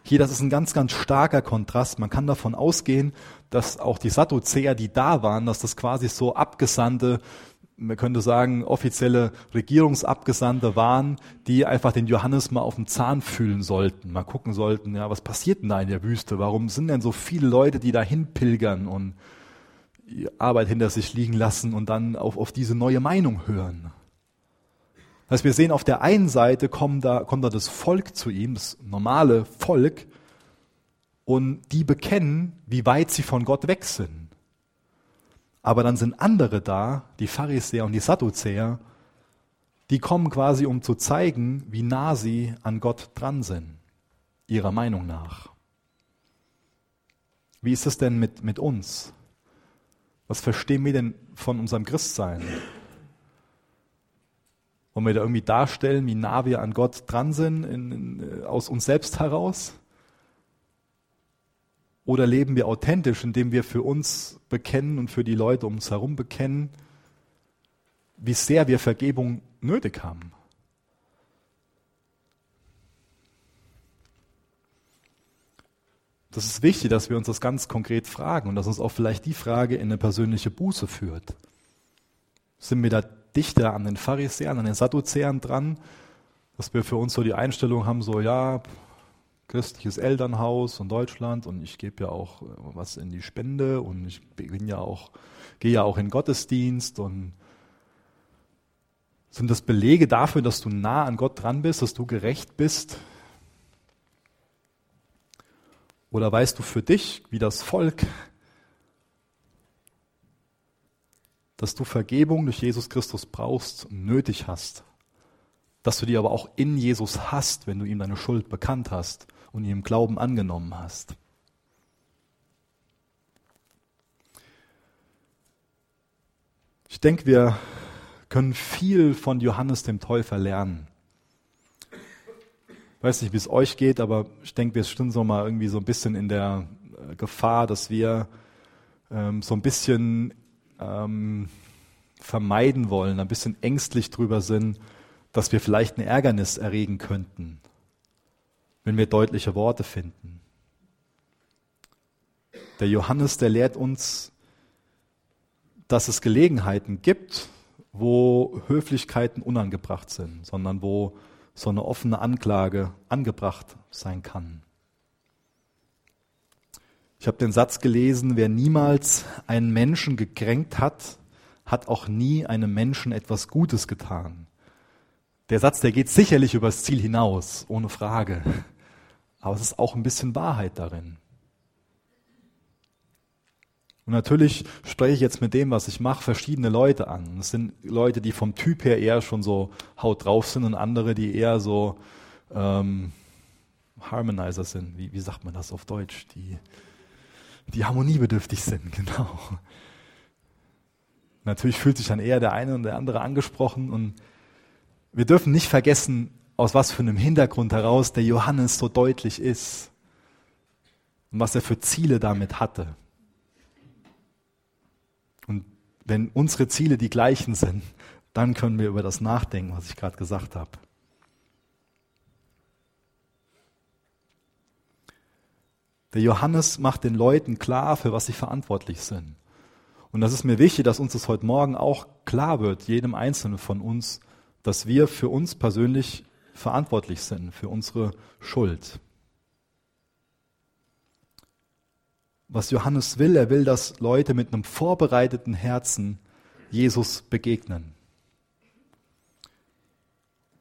Hier, das ist ein ganz, ganz starker Kontrast. Man kann davon ausgehen, dass auch die Sadduzäer, die da waren, dass das quasi so Abgesandte man könnte sagen, offizielle Regierungsabgesandte waren, die einfach den Johannes mal auf dem Zahn fühlen sollten, mal gucken sollten, ja, was passiert denn da in der Wüste? Warum sind denn so viele Leute, die dahin pilgern und Arbeit hinter sich liegen lassen und dann auf, auf diese neue Meinung hören? Das heißt, wir sehen auf der einen Seite kommt da, kommt da das Volk zu ihm, das normale Volk, und die bekennen, wie weit sie von Gott weg sind. Aber dann sind andere da, die Pharisäer und die Sadduzäer, die kommen quasi, um zu zeigen, wie nah sie an Gott dran sind, ihrer Meinung nach. Wie ist es denn mit, mit uns? Was verstehen wir denn von unserem Christsein? Wollen wir da irgendwie darstellen, wie nah wir an Gott dran sind, in, in, aus uns selbst heraus? Oder leben wir authentisch, indem wir für uns bekennen und für die Leute um uns herum bekennen, wie sehr wir Vergebung nötig haben? Das ist wichtig, dass wir uns das ganz konkret fragen und dass uns auch vielleicht die Frage in eine persönliche Buße führt. Sind wir da dichter an den Pharisäern, an den Sadduzäern dran, dass wir für uns so die Einstellung haben, so ja, christliches Elternhaus und Deutschland und ich gebe ja auch äh, was in die Spende und ich bin ja auch, gehe ja auch in Gottesdienst und sind das Belege dafür, dass du nah an Gott dran bist, dass du gerecht bist, oder weißt du für dich, wie das Volk, dass du Vergebung durch Jesus Christus brauchst und nötig hast? Dass du die aber auch in Jesus hast, wenn du ihm deine Schuld bekannt hast und ihn im Glauben angenommen hast? Ich denke, wir können viel von Johannes dem Täufer lernen weiß nicht, wie es euch geht, aber ich denke, wir stehen so mal irgendwie so ein bisschen in der äh, Gefahr, dass wir ähm, so ein bisschen ähm, vermeiden wollen, ein bisschen ängstlich drüber sind, dass wir vielleicht ein Ärgernis erregen könnten, wenn wir deutliche Worte finden. Der Johannes, der lehrt uns, dass es Gelegenheiten gibt, wo Höflichkeiten unangebracht sind, sondern wo so eine offene Anklage angebracht sein kann. Ich habe den Satz gelesen, wer niemals einen Menschen gekränkt hat, hat auch nie einem Menschen etwas Gutes getan. Der Satz, der geht sicherlich übers Ziel hinaus, ohne Frage. Aber es ist auch ein bisschen Wahrheit darin. Und natürlich spreche ich jetzt mit dem, was ich mache, verschiedene Leute an. Es sind Leute, die vom Typ her eher schon so haut drauf sind und andere, die eher so ähm, Harmonizer sind. Wie, wie sagt man das auf Deutsch? Die, die harmoniebedürftig sind, genau. Natürlich fühlt sich dann eher der eine und der andere angesprochen und wir dürfen nicht vergessen, aus was für einem Hintergrund heraus der Johannes so deutlich ist und was er für Ziele damit hatte. Und wenn unsere Ziele die gleichen sind, dann können wir über das nachdenken, was ich gerade gesagt habe. Der Johannes macht den Leuten klar, für was sie verantwortlich sind. Und das ist mir wichtig, dass uns das heute Morgen auch klar wird, jedem Einzelnen von uns, dass wir für uns persönlich verantwortlich sind, für unsere Schuld. was Johannes will. Er will, dass Leute mit einem vorbereiteten Herzen Jesus begegnen.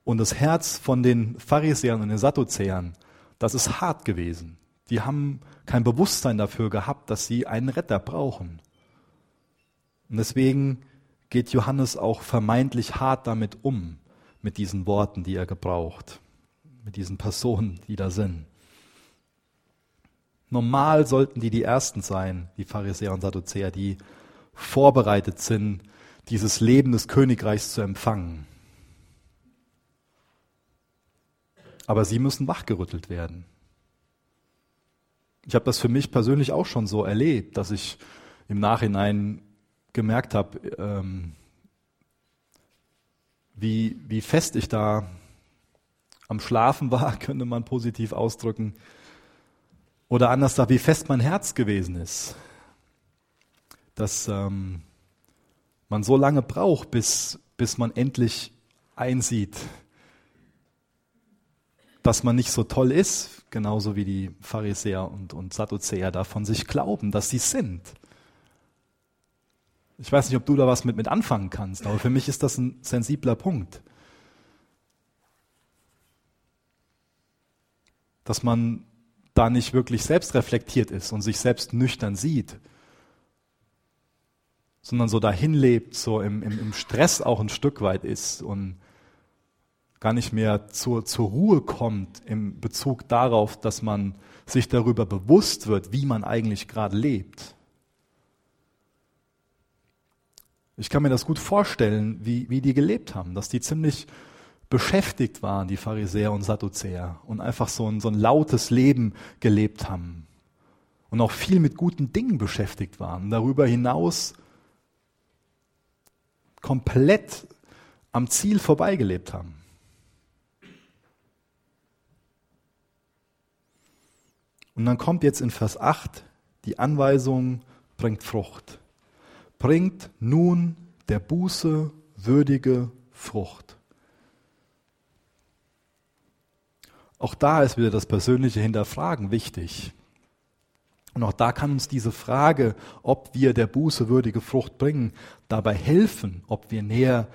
Und das Herz von den Pharisäern und den Sadduzäern, das ist hart gewesen. Die haben kein Bewusstsein dafür gehabt, dass sie einen Retter brauchen. Und deswegen geht Johannes auch vermeintlich hart damit um, mit diesen Worten, die er gebraucht, mit diesen Personen, die da sind. Normal sollten die die Ersten sein, die Pharisäer und Sadduzäer, die vorbereitet sind, dieses Leben des Königreichs zu empfangen. Aber sie müssen wachgerüttelt werden. Ich habe das für mich persönlich auch schon so erlebt, dass ich im Nachhinein gemerkt habe, ähm, wie, wie fest ich da am Schlafen war, könnte man positiv ausdrücken, oder anders da, wie fest mein Herz gewesen ist. Dass ähm, man so lange braucht, bis, bis man endlich einsieht, dass man nicht so toll ist, genauso wie die Pharisäer und, und Sadduzäer da von sich glauben, dass sie sind. Ich weiß nicht, ob du da was mit, mit anfangen kannst, aber für mich ist das ein sensibler Punkt. Dass man da nicht wirklich selbst reflektiert ist und sich selbst nüchtern sieht sondern so dahin lebt, so im, im, im Stress auch ein Stück weit ist und gar nicht mehr zur, zur Ruhe kommt im Bezug darauf, dass man sich darüber bewusst wird, wie man eigentlich gerade lebt. Ich kann mir das gut vorstellen, wie, wie die gelebt haben, dass die ziemlich beschäftigt waren, die Pharisäer und Sadduzäer, und einfach so ein, so ein lautes Leben gelebt haben. Und auch viel mit guten Dingen beschäftigt waren. Darüber hinaus komplett am Ziel vorbeigelebt haben. Und dann kommt jetzt in Vers 8 die Anweisung, bringt Frucht. Bringt nun der Buße würdige Frucht. Auch da ist wieder das persönliche Hinterfragen wichtig. Und auch da kann uns diese Frage, ob wir der Buße würdige Frucht bringen, dabei helfen, ob wir näher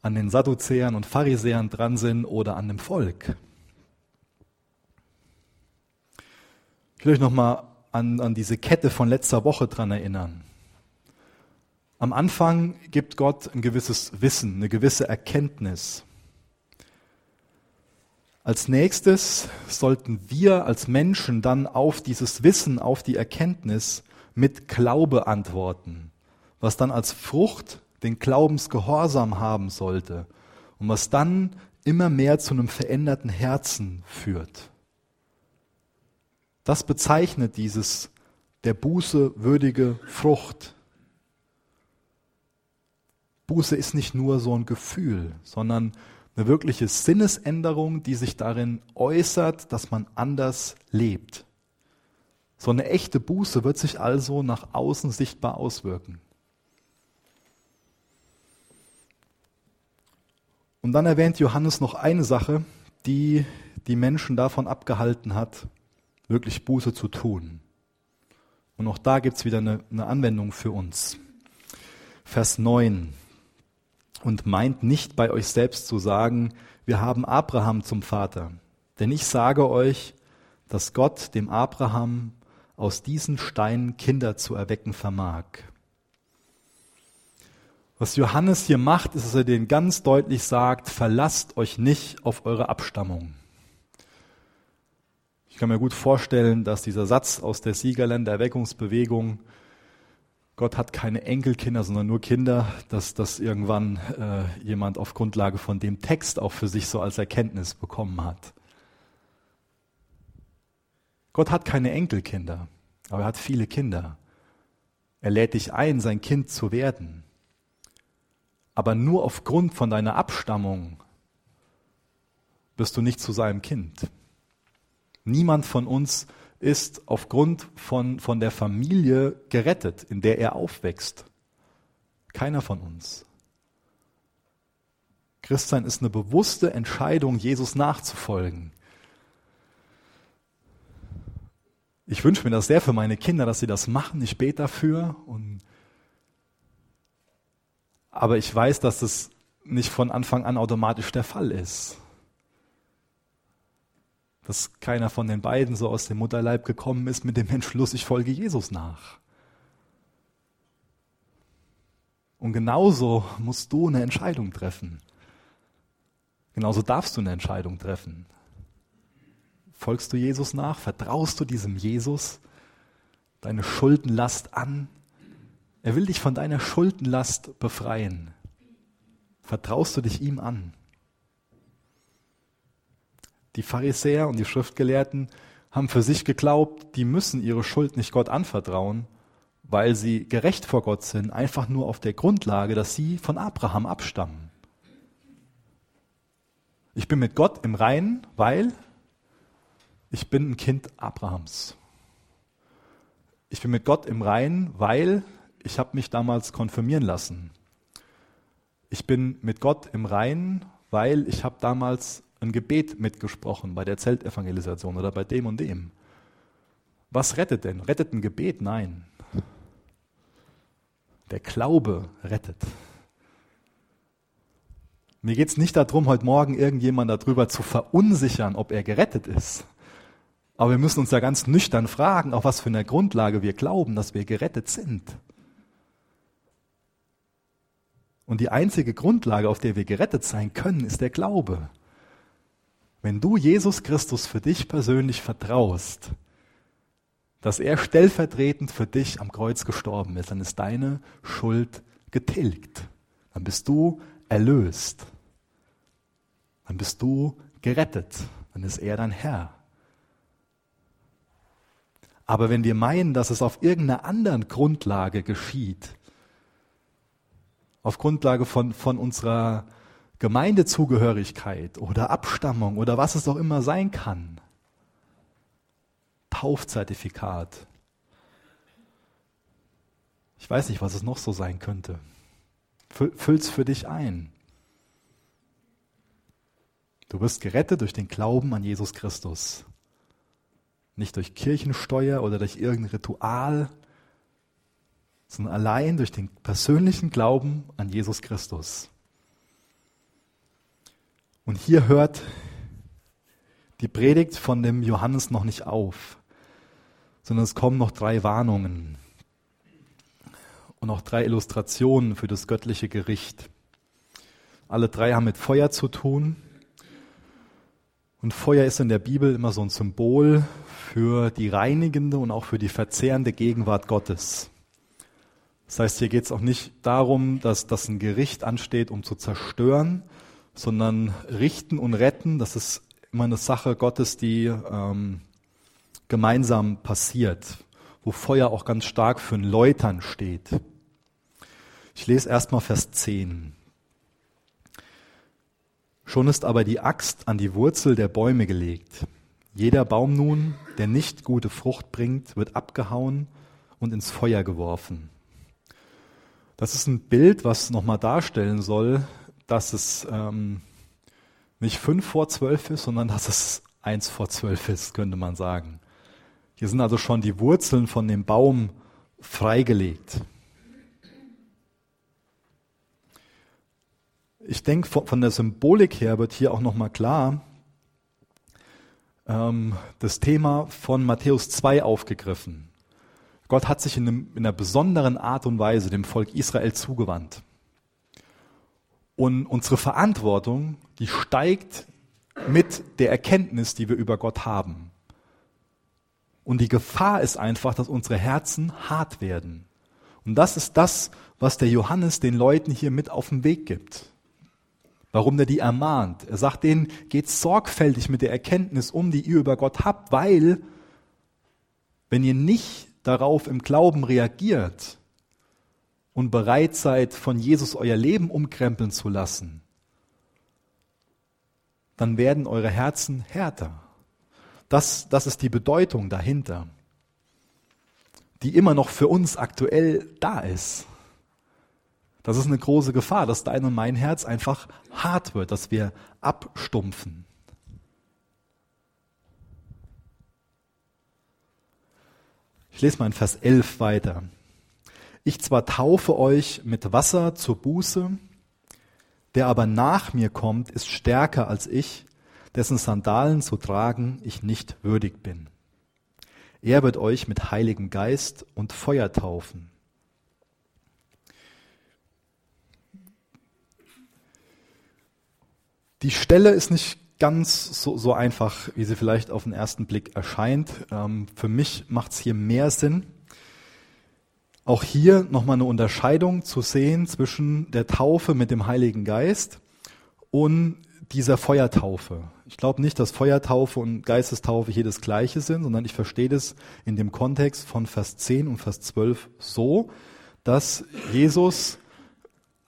an den Sadduzäern und Pharisäern dran sind oder an dem Volk. Ich will euch nochmal an, an diese Kette von letzter Woche dran erinnern. Am Anfang gibt Gott ein gewisses Wissen, eine gewisse Erkenntnis. Als nächstes sollten wir als Menschen dann auf dieses Wissen, auf die Erkenntnis mit Glaube antworten, was dann als Frucht den Glaubensgehorsam haben sollte und was dann immer mehr zu einem veränderten Herzen führt. Das bezeichnet dieses der Buße würdige Frucht. Buße ist nicht nur so ein Gefühl, sondern eine wirkliche Sinnesänderung, die sich darin äußert, dass man anders lebt. So eine echte Buße wird sich also nach außen sichtbar auswirken. Und dann erwähnt Johannes noch eine Sache, die die Menschen davon abgehalten hat, wirklich Buße zu tun. Und auch da gibt es wieder eine, eine Anwendung für uns. Vers 9. Und meint nicht bei euch selbst zu sagen, wir haben Abraham zum Vater. Denn ich sage euch, dass Gott dem Abraham aus diesen Steinen Kinder zu erwecken vermag. Was Johannes hier macht, ist, dass er denen ganz deutlich sagt, verlasst euch nicht auf eure Abstammung. Ich kann mir gut vorstellen, dass dieser Satz aus der Siegerländer Erweckungsbewegung, Gott hat keine Enkelkinder, sondern nur Kinder, dass das irgendwann äh, jemand auf Grundlage von dem Text auch für sich so als Erkenntnis bekommen hat. Gott hat keine Enkelkinder, aber er hat viele Kinder. Er lädt dich ein, sein Kind zu werden. Aber nur aufgrund von deiner Abstammung bist du nicht zu seinem Kind. Niemand von uns ist aufgrund von, von der Familie gerettet, in der er aufwächst. Keiner von uns. Christsein ist eine bewusste Entscheidung, Jesus nachzufolgen. Ich wünsche mir das sehr für meine Kinder, dass sie das machen. Ich bete dafür. Und aber ich weiß, dass das nicht von Anfang an automatisch der Fall ist dass keiner von den beiden so aus dem Mutterleib gekommen ist mit dem Entschluss, ich folge Jesus nach. Und genauso musst du eine Entscheidung treffen. Genauso darfst du eine Entscheidung treffen. Folgst du Jesus nach? Vertraust du diesem Jesus deine Schuldenlast an? Er will dich von deiner Schuldenlast befreien. Vertraust du dich ihm an? Die Pharisäer und die Schriftgelehrten haben für sich geglaubt, die müssen ihre Schuld nicht Gott anvertrauen, weil sie gerecht vor Gott sind, einfach nur auf der Grundlage, dass sie von Abraham abstammen. Ich bin mit Gott im Reinen, weil ich bin ein Kind Abrahams. Ich bin mit Gott im Reinen, weil ich habe mich damals konfirmieren lassen. Ich bin mit Gott im Reinen, weil ich habe damals ein Gebet mitgesprochen bei der Zeltevangelisation oder bei dem und dem. Was rettet denn? Rettet ein Gebet? Nein. Der Glaube rettet. Mir geht es nicht darum, heute Morgen irgendjemand darüber zu verunsichern, ob er gerettet ist. Aber wir müssen uns ja ganz nüchtern fragen, auf was für einer Grundlage wir glauben, dass wir gerettet sind. Und die einzige Grundlage, auf der wir gerettet sein können, ist der Glaube. Wenn du Jesus Christus für dich persönlich vertraust, dass er stellvertretend für dich am Kreuz gestorben ist, dann ist deine Schuld getilgt. Dann bist du erlöst. Dann bist du gerettet. Dann ist er dein Herr. Aber wenn wir meinen, dass es auf irgendeiner anderen Grundlage geschieht, auf Grundlage von, von unserer Gemeindezugehörigkeit oder Abstammung oder was es auch immer sein kann, Taufzertifikat. Ich weiß nicht, was es noch so sein könnte. Füll's für dich ein. Du wirst gerettet durch den Glauben an Jesus Christus. Nicht durch Kirchensteuer oder durch irgendein Ritual, sondern allein durch den persönlichen Glauben an Jesus Christus. Und hier hört die Predigt von dem Johannes noch nicht auf, sondern es kommen noch drei Warnungen und noch drei Illustrationen für das göttliche Gericht. Alle drei haben mit Feuer zu tun. Und Feuer ist in der Bibel immer so ein Symbol für die reinigende und auch für die verzehrende Gegenwart Gottes. Das heißt, hier geht es auch nicht darum, dass, dass ein Gericht ansteht, um zu zerstören, sondern richten und retten, das ist immer eine Sache Gottes, die ähm, gemeinsam passiert, wo Feuer auch ganz stark für ein Läutern steht. Ich lese erstmal Vers 10. Schon ist aber die Axt an die Wurzel der Bäume gelegt. Jeder Baum nun, der nicht gute Frucht bringt, wird abgehauen und ins Feuer geworfen. Das ist ein Bild, was nochmal darstellen soll, dass es ähm, nicht fünf vor zwölf ist, sondern dass es eins vor zwölf ist, könnte man sagen. Hier sind also schon die Wurzeln von dem Baum freigelegt. Ich denke, von der Symbolik her wird hier auch nochmal klar, ähm, das Thema von Matthäus 2 aufgegriffen. Gott hat sich in, einem, in einer besonderen Art und Weise dem Volk Israel zugewandt. Und unsere Verantwortung, die steigt mit der Erkenntnis, die wir über Gott haben. Und die Gefahr ist einfach, dass unsere Herzen hart werden. Und das ist das, was der Johannes den Leuten hier mit auf den Weg gibt warum er die ermahnt. Er sagt denen, geht sorgfältig mit der Erkenntnis um, die ihr über Gott habt, weil wenn ihr nicht darauf im Glauben reagiert und bereit seid, von Jesus euer Leben umkrempeln zu lassen, dann werden eure Herzen härter. Das, das ist die Bedeutung dahinter, die immer noch für uns aktuell da ist. Das ist eine große Gefahr, dass dein und mein Herz einfach hart wird, dass wir abstumpfen. Ich lese mal in Vers 11 weiter. Ich zwar taufe euch mit Wasser zur Buße, der aber nach mir kommt, ist stärker als ich, dessen Sandalen zu tragen ich nicht würdig bin. Er wird euch mit Heiligem Geist und Feuer taufen. Die Stelle ist nicht ganz so, so einfach, wie sie vielleicht auf den ersten Blick erscheint. Ähm, für mich macht es hier mehr Sinn. Auch hier nochmal eine Unterscheidung zu sehen zwischen der Taufe mit dem Heiligen Geist und dieser Feuertaufe. Ich glaube nicht, dass Feuertaufe und Geistestaufe hier das gleiche sind, sondern ich verstehe das in dem Kontext von Vers 10 und Vers 12 so, dass Jesus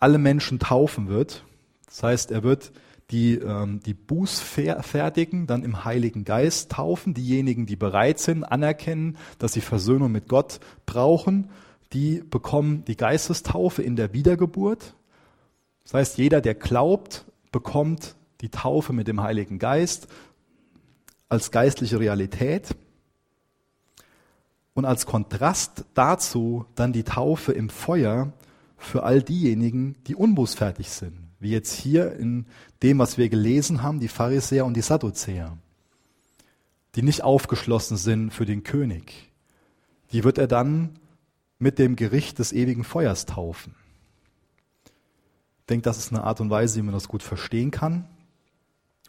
alle Menschen taufen wird. Das heißt, er wird die, ähm, die Bußfertigen dann im Heiligen Geist taufen, diejenigen, die bereit sind, anerkennen, dass sie Versöhnung mit Gott brauchen, die bekommen die Geistestaufe in der Wiedergeburt. Das heißt, jeder, der glaubt, bekommt die Taufe mit dem Heiligen Geist als geistliche Realität. Und als Kontrast dazu dann die Taufe im Feuer für all diejenigen, die unbußfertig sind wie jetzt hier in dem, was wir gelesen haben, die Pharisäer und die Sadduzäer, die nicht aufgeschlossen sind für den König. Die wird er dann mit dem Gericht des ewigen Feuers taufen. Ich denke, das ist eine Art und Weise, wie man das gut verstehen kann.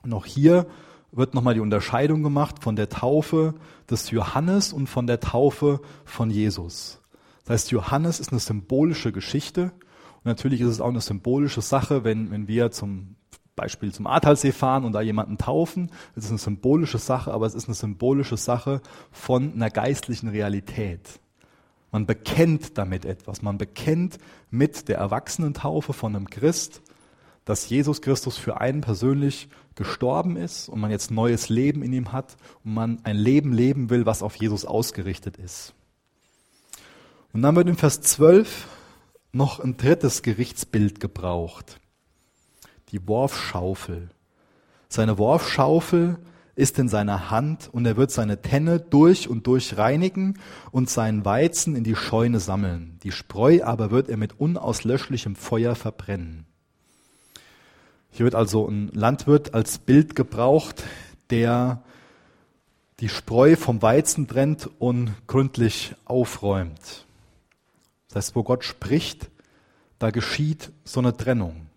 Und auch hier wird nochmal die Unterscheidung gemacht von der Taufe des Johannes und von der Taufe von Jesus. Das heißt, Johannes ist eine symbolische Geschichte und natürlich ist es auch eine symbolische Sache, wenn, wenn wir zum Beispiel zum Ahrtalsee fahren und da jemanden taufen. Es ist eine symbolische Sache, aber es ist eine symbolische Sache von einer geistlichen Realität. Man bekennt damit etwas. Man bekennt mit der Erwachsenentaufe von einem Christ, dass Jesus Christus für einen persönlich gestorben ist und man jetzt neues Leben in ihm hat und man ein Leben leben will, was auf Jesus ausgerichtet ist. Und dann wird in Vers 12 noch ein drittes Gerichtsbild gebraucht. Die Worfschaufel. Seine Worfschaufel ist in seiner Hand und er wird seine Tenne durch und durch reinigen und seinen Weizen in die Scheune sammeln. Die Spreu aber wird er mit unauslöschlichem Feuer verbrennen. Hier wird also ein Landwirt als Bild gebraucht, der die Spreu vom Weizen trennt und gründlich aufräumt. Das heißt, wo Gott spricht, da geschieht so eine Trennung.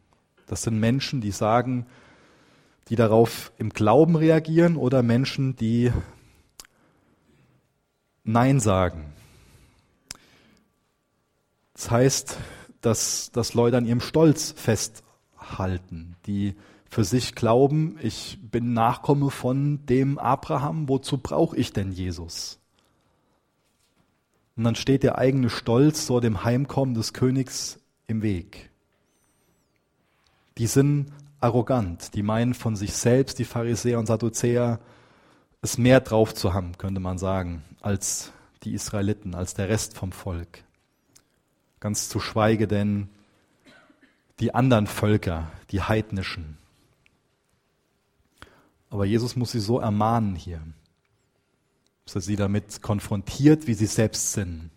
Das sind Menschen, die sagen, die darauf im Glauben reagieren oder Menschen, die Nein sagen. Das heißt, dass, dass Leute an ihrem Stolz festhalten, die für sich glauben, ich bin Nachkomme von dem Abraham, wozu brauche ich denn Jesus? Und dann steht der eigene Stolz vor dem Heimkommen des Königs im Weg. Die sind arrogant, die meinen von sich selbst, die Pharisäer und Sadduzäer, es mehr drauf zu haben, könnte man sagen, als die Israeliten, als der Rest vom Volk. Ganz zu schweige denn die anderen Völker, die heidnischen. Aber Jesus muss sie so ermahnen hier, dass er sie damit konfrontiert, wie sie selbst sind.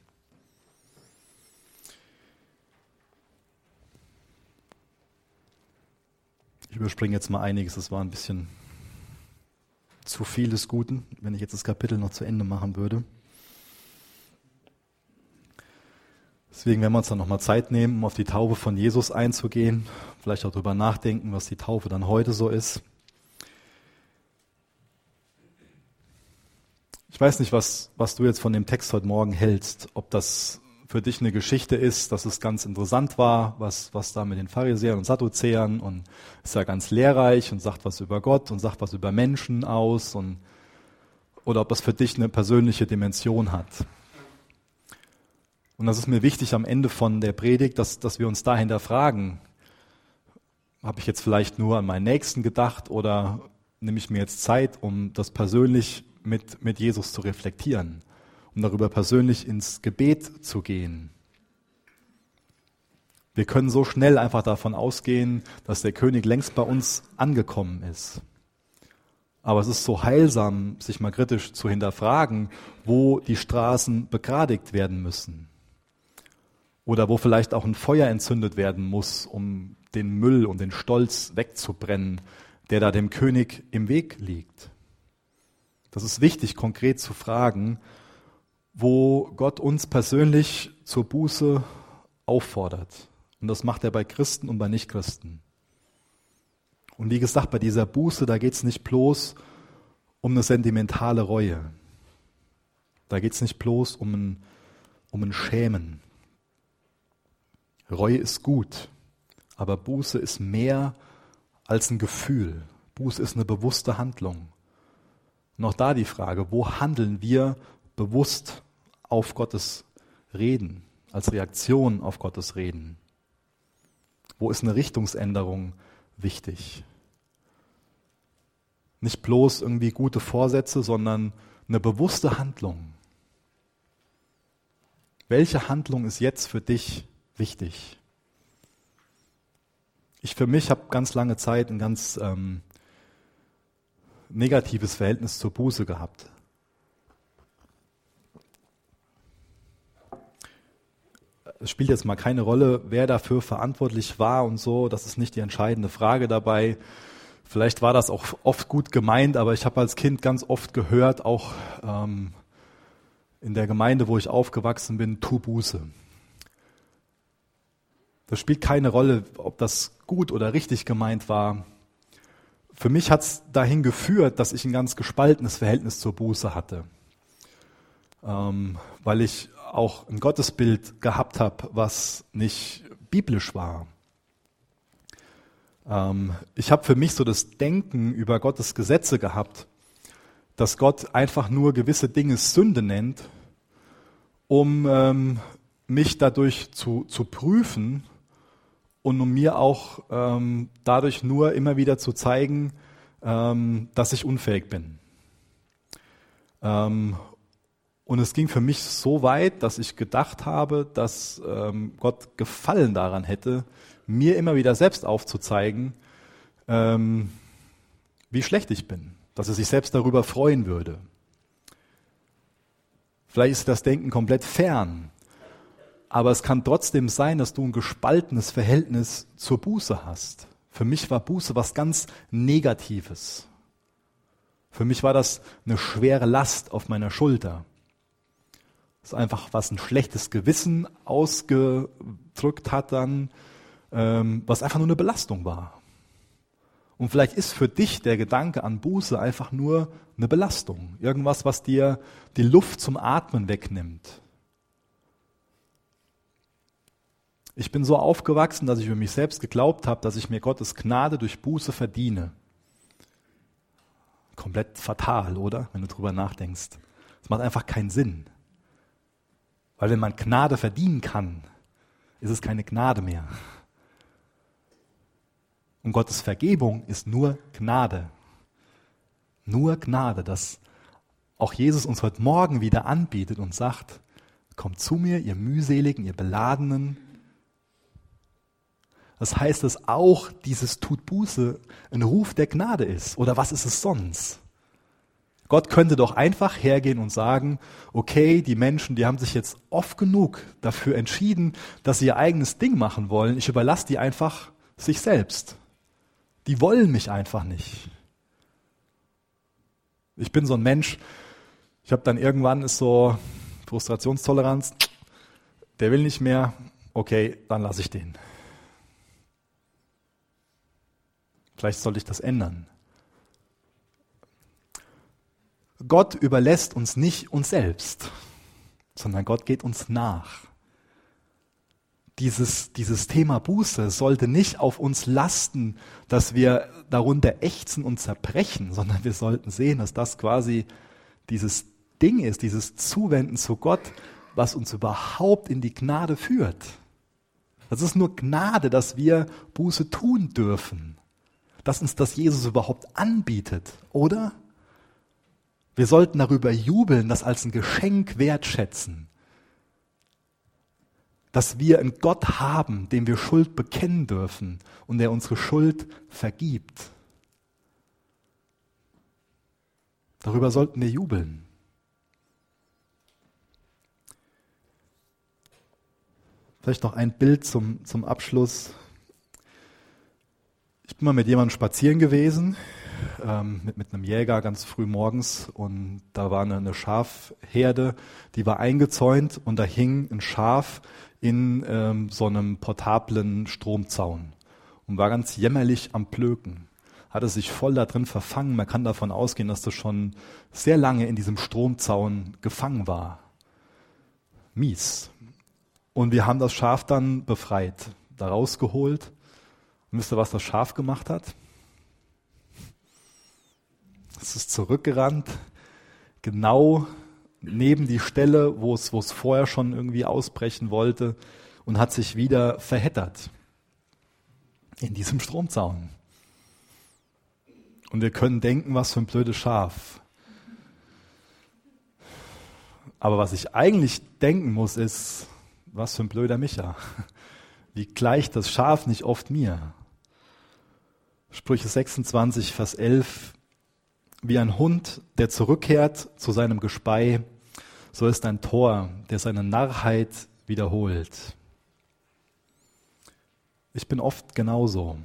Ich überspringe jetzt mal einiges, das war ein bisschen zu viel des Guten, wenn ich jetzt das Kapitel noch zu Ende machen würde. Deswegen werden wir uns dann nochmal Zeit nehmen, um auf die Taufe von Jesus einzugehen, vielleicht auch darüber nachdenken, was die Taufe dann heute so ist. Ich weiß nicht, was, was du jetzt von dem Text heute Morgen hältst, ob das für dich eine Geschichte ist, dass es ganz interessant war, was, was da mit den Pharisäern und Sadduzäern und ist ja ganz lehrreich und sagt was über Gott und sagt was über Menschen aus und, oder ob das für dich eine persönliche Dimension hat. Und das ist mir wichtig am Ende von der Predigt, dass, dass wir uns dahinter fragen, habe ich jetzt vielleicht nur an meinen Nächsten gedacht oder nehme ich mir jetzt Zeit, um das persönlich mit, mit Jesus zu reflektieren? Um darüber persönlich ins Gebet zu gehen. Wir können so schnell einfach davon ausgehen, dass der König längst bei uns angekommen ist. Aber es ist so heilsam, sich mal kritisch zu hinterfragen, wo die Straßen begradigt werden müssen. Oder wo vielleicht auch ein Feuer entzündet werden muss, um den Müll und den Stolz wegzubrennen, der da dem König im Weg liegt. Das ist wichtig, konkret zu fragen, wo Gott uns persönlich zur Buße auffordert. Und das macht er bei Christen und bei Nichtchristen. Und wie gesagt, bei dieser Buße, da geht es nicht bloß um eine sentimentale Reue. Da geht es nicht bloß um ein, um ein Schämen. Reue ist gut, aber Buße ist mehr als ein Gefühl. Buße ist eine bewusste Handlung. Auch da die Frage, wo handeln wir bewusst auf Gottes Reden, als Reaktion auf Gottes Reden? Wo ist eine Richtungsänderung wichtig? Nicht bloß irgendwie gute Vorsätze, sondern eine bewusste Handlung. Welche Handlung ist jetzt für dich wichtig? Ich für mich habe ganz lange Zeit ein ganz ähm, negatives Verhältnis zur Buße gehabt. Es spielt jetzt mal keine Rolle, wer dafür verantwortlich war und so. Das ist nicht die entscheidende Frage dabei. Vielleicht war das auch oft gut gemeint, aber ich habe als Kind ganz oft gehört, auch ähm, in der Gemeinde, wo ich aufgewachsen bin, tu Buße. Das spielt keine Rolle, ob das gut oder richtig gemeint war. Für mich hat es dahin geführt, dass ich ein ganz gespaltenes Verhältnis zur Buße hatte, ähm, weil ich auch ein Gottesbild gehabt habe, was nicht biblisch war. Ähm, ich habe für mich so das Denken über Gottes Gesetze gehabt, dass Gott einfach nur gewisse Dinge Sünde nennt, um ähm, mich dadurch zu, zu prüfen und um mir auch ähm, dadurch nur immer wieder zu zeigen, ähm, dass ich unfähig bin. Und es ging für mich so weit, dass ich gedacht habe, dass ähm, Gott Gefallen daran hätte, mir immer wieder selbst aufzuzeigen, ähm, wie schlecht ich bin, dass er sich selbst darüber freuen würde. Vielleicht ist das Denken komplett fern, aber es kann trotzdem sein, dass du ein gespaltenes Verhältnis zur Buße hast. Für mich war Buße was ganz Negatives. Für mich war das eine schwere Last auf meiner Schulter. Ist einfach, was ein schlechtes Gewissen ausgedrückt hat dann, ähm, was einfach nur eine Belastung war. Und vielleicht ist für dich der Gedanke an Buße einfach nur eine Belastung. Irgendwas, was dir die Luft zum Atmen wegnimmt. Ich bin so aufgewachsen, dass ich für mich selbst geglaubt habe, dass ich mir Gottes Gnade durch Buße verdiene. Komplett fatal, oder? Wenn du drüber nachdenkst. Das macht einfach keinen Sinn. Weil wenn man Gnade verdienen kann, ist es keine Gnade mehr. Und Gottes Vergebung ist nur Gnade. Nur Gnade, dass auch Jesus uns heute Morgen wieder anbietet und sagt, kommt zu mir, ihr mühseligen, ihr beladenen, das heißt, dass auch dieses Tut Buße ein Ruf der Gnade ist. Oder was ist es sonst? Gott könnte doch einfach hergehen und sagen, okay, die Menschen, die haben sich jetzt oft genug dafür entschieden, dass sie ihr eigenes Ding machen wollen. Ich überlasse die einfach sich selbst. Die wollen mich einfach nicht. Ich bin so ein Mensch, ich habe dann irgendwann ist so Frustrationstoleranz, der will nicht mehr, okay, dann lasse ich den. Vielleicht sollte ich das ändern. Gott überlässt uns nicht uns selbst, sondern Gott geht uns nach. Dieses, dieses Thema Buße sollte nicht auf uns lasten, dass wir darunter ächzen und zerbrechen, sondern wir sollten sehen, dass das quasi dieses Ding ist, dieses Zuwenden zu Gott, was uns überhaupt in die Gnade führt. Das ist nur Gnade, dass wir Buße tun dürfen dass uns das Jesus überhaupt anbietet, oder? Wir sollten darüber jubeln, das als ein Geschenk wertschätzen, dass wir einen Gott haben, dem wir Schuld bekennen dürfen und der unsere Schuld vergibt. Darüber sollten wir jubeln. Vielleicht noch ein Bild zum, zum Abschluss. Ich bin mal mit jemandem spazieren gewesen, ähm, mit, mit einem Jäger ganz früh morgens und da war eine, eine Schafherde, die war eingezäunt und da hing ein Schaf in ähm, so einem portablen Stromzaun und war ganz jämmerlich am Plöken. Hatte sich voll da drin verfangen. Man kann davon ausgehen, dass das schon sehr lange in diesem Stromzaun gefangen war. Mies. Und wir haben das Schaf dann befreit, da rausgeholt und wisst ihr, was das Schaf gemacht hat? Es ist zurückgerannt, genau neben die Stelle, wo es, wo es vorher schon irgendwie ausbrechen wollte und hat sich wieder verheddert in diesem Stromzaun. Und wir können denken, was für ein blödes Schaf. Aber was ich eigentlich denken muss, ist, was für ein blöder Micha. Wie gleicht das Schaf nicht oft mir? Sprüche 26, Vers 11, wie ein Hund, der zurückkehrt zu seinem Gespei, so ist ein Tor, der seine Narrheit wiederholt. Ich bin oft genauso.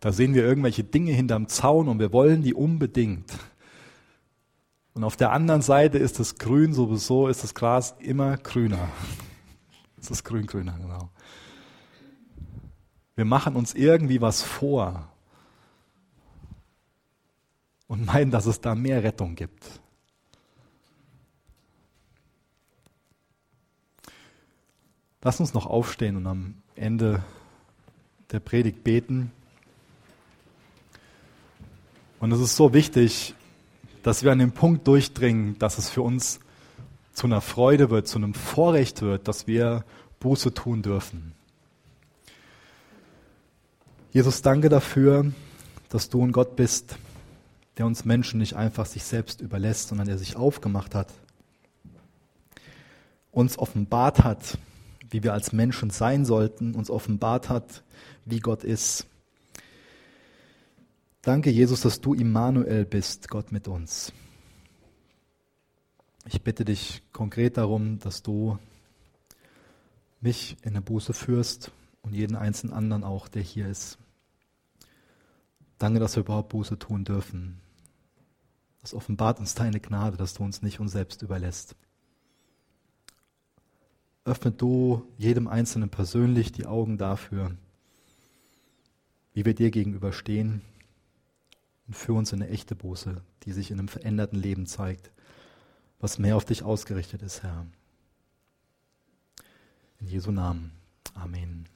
Da sehen wir irgendwelche Dinge hinterm Zaun und wir wollen die unbedingt. Und auf der anderen Seite ist das Grün sowieso, ist das Gras immer grüner. Das ist grün-grüner, genau. Wir machen uns irgendwie was vor und meinen, dass es da mehr Rettung gibt. Lass uns noch aufstehen und am Ende der Predigt beten. Und es ist so wichtig, dass wir an den Punkt durchdringen, dass es für uns zu einer Freude wird, zu einem Vorrecht wird, dass wir Buße tun dürfen. Jesus, danke dafür, dass du ein Gott bist, der uns Menschen nicht einfach sich selbst überlässt, sondern der sich aufgemacht hat, uns offenbart hat, wie wir als Menschen sein sollten, uns offenbart hat, wie Gott ist. Danke, Jesus, dass du Immanuel bist, Gott mit uns. Ich bitte dich konkret darum, dass du mich in der Buße führst und jeden einzelnen anderen auch, der hier ist. Danke, dass wir überhaupt Buße tun dürfen. Das offenbart uns deine Gnade, dass du uns nicht uns selbst überlässt. Öffne du jedem Einzelnen persönlich die Augen dafür, wie wir dir gegenüberstehen und führe uns in eine echte Buße, die sich in einem veränderten Leben zeigt, was mehr auf dich ausgerichtet ist, Herr. In Jesu Namen. Amen.